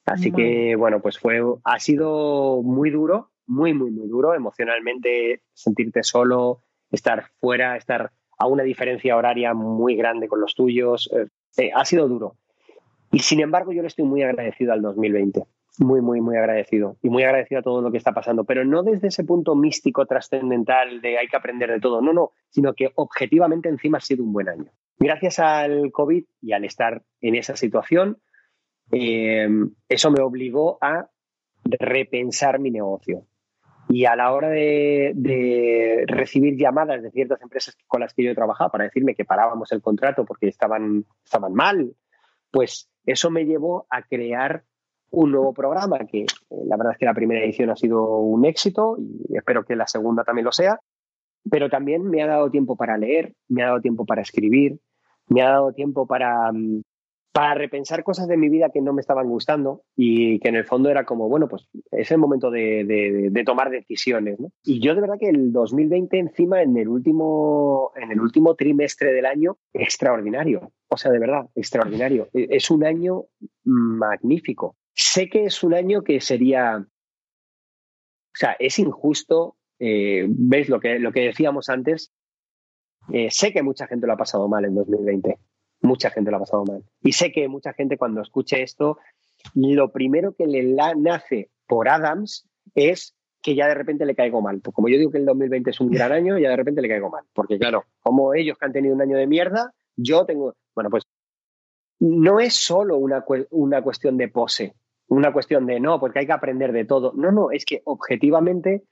Así que, bueno, pues fue, ha sido muy duro, muy, muy, muy duro emocionalmente, sentirte solo, estar fuera, estar a una diferencia horaria muy grande con los tuyos. Eh, eh, ha sido duro. Y sin embargo, yo le estoy muy agradecido al 2020 muy, muy, muy agradecido. Y muy agradecido a todo lo que está pasando. Pero no desde ese punto místico, trascendental de hay que aprender de todo. No, no, sino que objetivamente encima ha sido un buen año. Gracias al COVID y al estar en esa situación, eh, eso me obligó a repensar mi negocio. Y a la hora de, de, recibir llamadas de ciertas empresas con las que yo he trabajado para decirme que parábamos el contrato porque estaban, estaban mal, pues eso me llevó a crear un nuevo programa que eh, la verdad es que la primera edición ha sido un éxito y espero que la segunda también lo sea, pero también me ha dado tiempo para leer, me ha dado tiempo para escribir, me ha dado tiempo para, mm, para repensar cosas de mi vida que no me estaban gustando y que en el fondo era como, bueno, pues es el momento de, tomar decisiones. Y yo de verdad que el 2020 encima en el, último, en el último trimestre del año, extraordinario. O sea, de verdad, extraordinario. E, es un año magnífico. Sé que es un año que sería, o sea, es injusto. Eh, ¿Veis lo que, lo que decíamos antes? Eh, sé que mucha gente lo ha pasado mal en 2020 mucha gente lo ha pasado mal. Y sé que mucha gente cuando escuche esto, lo primero que le nace por Adams es que ya de repente le caigo mal. Pues como yo digo que el 2020 es un gran [laughs] año, ya de repente le caigo mal. Porque claro, como ellos que han tenido un año de mierda, yo tengo... Bueno, pues no es solo una, una cuestión de pose, una cuestión de no, porque hay que aprender de todo. No, no, es que objetivamente,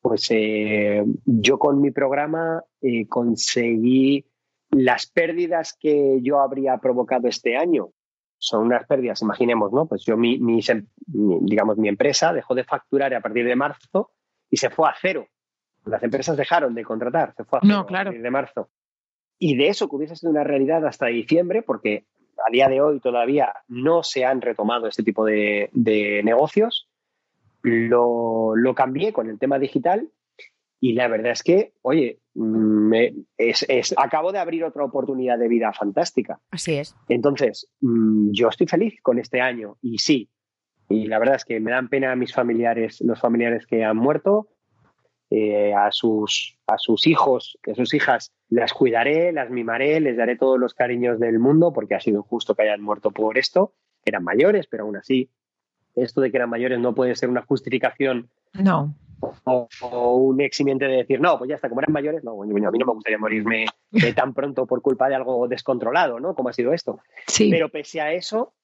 pues eh, yo con mi programa eh, conseguí las pérdidas que yo habría provocado este año son unas pérdidas, imaginemos, ¿no? Pues yo, mi, digamos, mi empresa dejó de facturar a partir de marzo y se fue a cero. Las empresas dejaron de contratar, se fue a cero a partir de marzo. Y de eso que hubiese sido una realidad hasta diciembre, porque a día de hoy todavía no se han retomado este tipo de, negocios, lo, lo cambié con el tema digital y la verdad es que, oye, me, es, acabo de abrir otra oportunidad de vida fantástica. Así es. Entonces, mm, yo estoy feliz con este año y sí, y la verdad es que me dan pena a mis familiares, los familiares que han muerto, eh, a, sus, a sus hijos, a sus hijas, las cuidaré, las mimaré, les daré todos los cariños del mundo, porque ha sido injusto que hayan muerto por esto. Eran mayores, pero aún así, esto de que eran mayores no puede ser una justificación no o, un eximiente de decir, no, pues ya está, como eran mayores, no, a mí no me gustaría morirme eh, tan pronto por culpa de algo descontrolado, ¿no? Como ha sido esto. Sí. Pero pese a eso,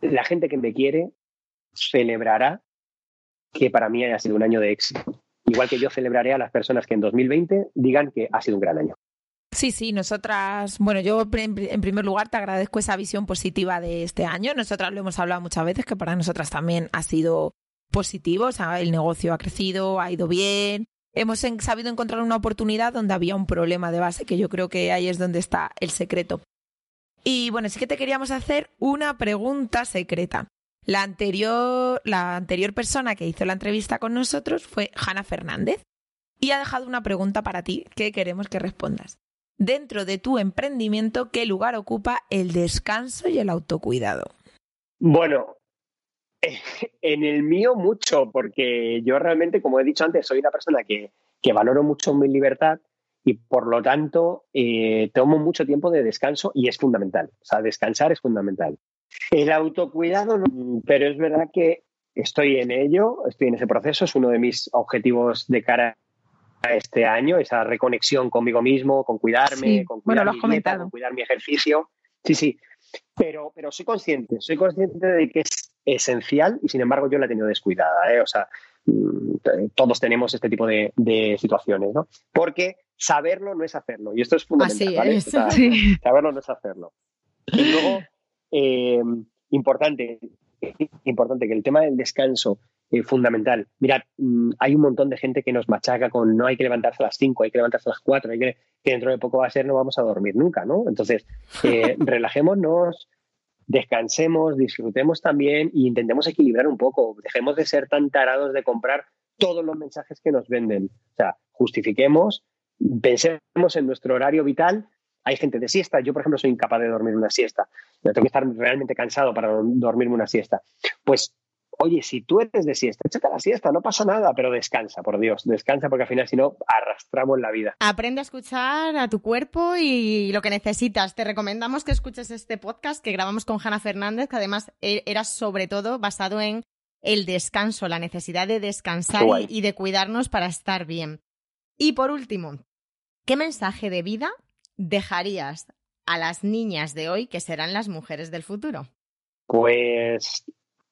la gente que me quiere celebrará que para mí haya sido un año de éxito. Igual que yo celebraré a las personas que en 2020 digan que ha sido un gran año. Sí, sí, nosotras, bueno, yo en primer lugar te agradezco esa visión positiva de este año. Nosotras lo hemos hablado muchas veces, que para nosotras también ha sido positivo, o sea, el negocio ha crecido, ha ido bien. Hemos sabido encontrar una oportunidad donde había un problema de base, que yo creo que ahí es donde está el secreto. Y bueno, sí que te queríamos hacer una pregunta secreta. La anterior, la anterior persona que hizo la entrevista con nosotros fue Hanna Fernández y ha dejado una pregunta para ti que queremos que respondas. Dentro de tu emprendimiento, ¿qué lugar ocupa el descanso y el autocuidado? Bueno, [laughs] en el mío mucho, porque yo realmente, como he dicho antes, soy una persona que, valoro mucho mi libertad y por lo tanto eh, tomo mucho tiempo de descanso y es fundamental. O sea, descansar es fundamental. El autocuidado, pero es verdad que estoy en ello, estoy en ese proceso, es uno de mis objetivos de cara a este año, esa reconexión conmigo mismo, con cuidarme, con cuidar mi con cuidar mi ejercicio. Sí, sí, pero, pero soy consciente, soy consciente de que es esencial y sin embargo yo la he tenido descuidada. ¿eh? O sea, mm, todos tenemos este tipo de, situaciones, ¿no? Porque saberlo no es hacerlo y esto es fundamental. Saberlo no es hacerlo. Y luego, eh, importante, importante que el tema del descanso es eh, fundamental. Mirad, mm, hay un montón de gente que nos machaca con no hay que levantarse a las 5, hay que levantarse a las 4, hay que, que dentro de poco va a ser no vamos a dormir nunca, ¿no? Entonces, [laughs] relajémonos, descansemos, disfrutemos también e intentemos equilibrar un poco. Dejemos de ser tan tarados de comprar todos los mensajes que nos venden. O sea, justifiquemos, pensemos en nuestro horario vital. Hay gente de siesta. Yo, por ejemplo, soy incapaz de dormir una siesta. Yo tengo que estar realmente cansado para dormirme una siesta. Pues Oye, si tú eres de siesta, échate la siesta, no pasa nada, pero descansa, por Dios, descansa porque al final si no arrastramos la vida. Aprende a escuchar a tu cuerpo y lo que necesitas. Te recomendamos que escuches este podcast que grabamos con Hanna Fernández, que además e-, era sobre todo basado en el descanso, la necesidad de descansar y, de cuidarnos para estar bien. Y por último, ¿qué mensaje de vida dejarías a las niñas de hoy que serán las mujeres del futuro? Pues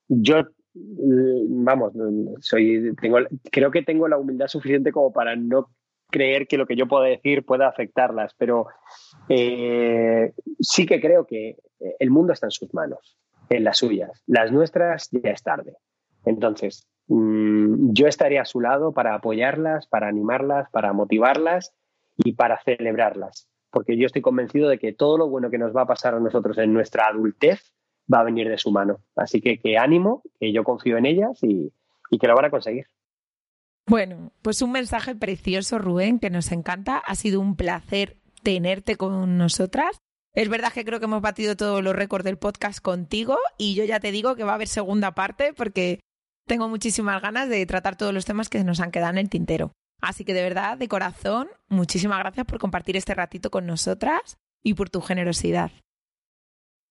yo vamos, soy, tengo, creo que tengo la humildad suficiente como para no creer que lo que yo pueda decir pueda afectarlas, pero eh, sí que creo que el mundo está en sus manos, en las suyas. Las nuestras ya es tarde. Entonces, mm, yo estaré a su lado para apoyarlas, para animarlas, para motivarlas y para celebrarlas. Porque yo estoy convencido de que todo lo bueno que nos va a pasar a nosotros en nuestra adultez va a venir de su mano. Así que ánimo, que yo confío en ellas y, y que lo van a conseguir. Bueno, pues un mensaje precioso, Rubén, que nos encanta. Ha sido un placer tenerte con nosotras. Es verdad que creo que hemos batido todos los récords del podcast contigo y yo ya te digo que va a haber segunda parte porque tengo muchísimas ganas de tratar todos los temas que nos han quedado en el tintero. Así que de verdad, de corazón, muchísimas gracias por compartir este ratito con nosotras y por tu generosidad.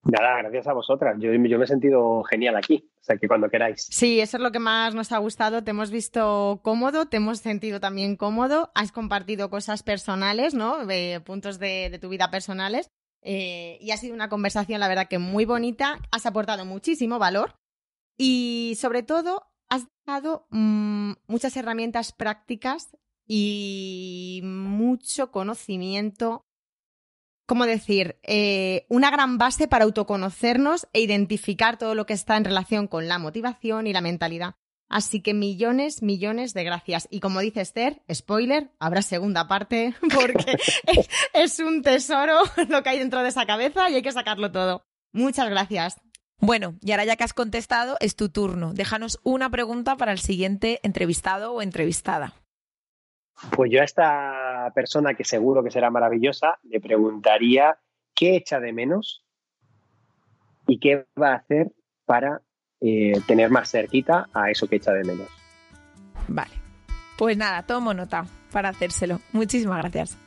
Nada, gracias a vosotras. Yo, yo, me he sentido genial aquí, o sea que cuando queráis. Sí, eso es lo que más nos ha gustado. Te hemos visto cómodo, te hemos sentido también cómodo. Has compartido cosas personales, ¿no? De puntos de, de tu vida personales. Eh, y ha sido una conversación, la verdad, que muy bonita. Has aportado muchísimo valor y, sobre todo, has dado mmm, muchas herramientas prácticas y mucho conocimiento ¿cómo decir? Eh, una gran base para autoconocernos e identificar todo lo que está en relación con la motivación y la mentalidad. Así que millones, millones de gracias. Y como dice Esther, spoiler, habrá segunda parte [laughs] porque es, [laughs] es un tesoro [laughs] lo que hay dentro de esa cabeza y hay que sacarlo todo. Muchas gracias. Bueno, y ahora ya que has contestado, es tu turno. Déjanos una pregunta para el siguiente entrevistado o entrevistada. Pues yo a esta persona, que seguro que será maravillosa, le preguntaría qué echa de menos y qué va a hacer para eh, tener más cerquita a eso que echa de menos. Vale. Pues nada, tomo nota para hacérselo. Muchísimas gracias.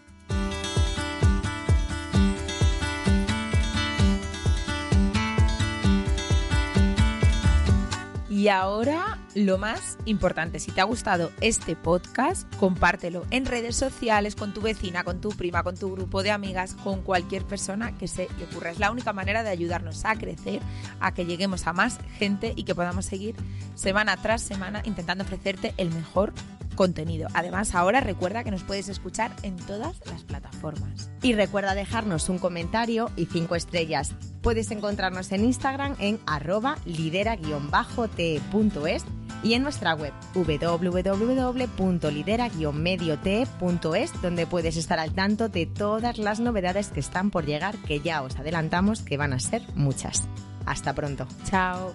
Y ahora lo más importante, si te ha gustado este podcast, compártelo en redes sociales con tu vecina, con tu prima, con tu grupo de amigas, con cualquier persona que se le ocurra. Es la única manera de ayudarnos a crecer, a que lleguemos a más gente y que podamos seguir semana tras semana intentando ofrecerte el mejor contenido. Además, ahora recuerda que nos puedes escuchar en todas las plataformas. Y recuerda dejarnos un comentario y cinco estrellas. Puedes encontrarnos en Instagram en arroba lidera-te.es y en nuestra web www.lidera-mediote.es donde puedes estar al tanto de todas las novedades que están por llegar que ya os adelantamos que van a ser muchas. Hasta pronto. Chao.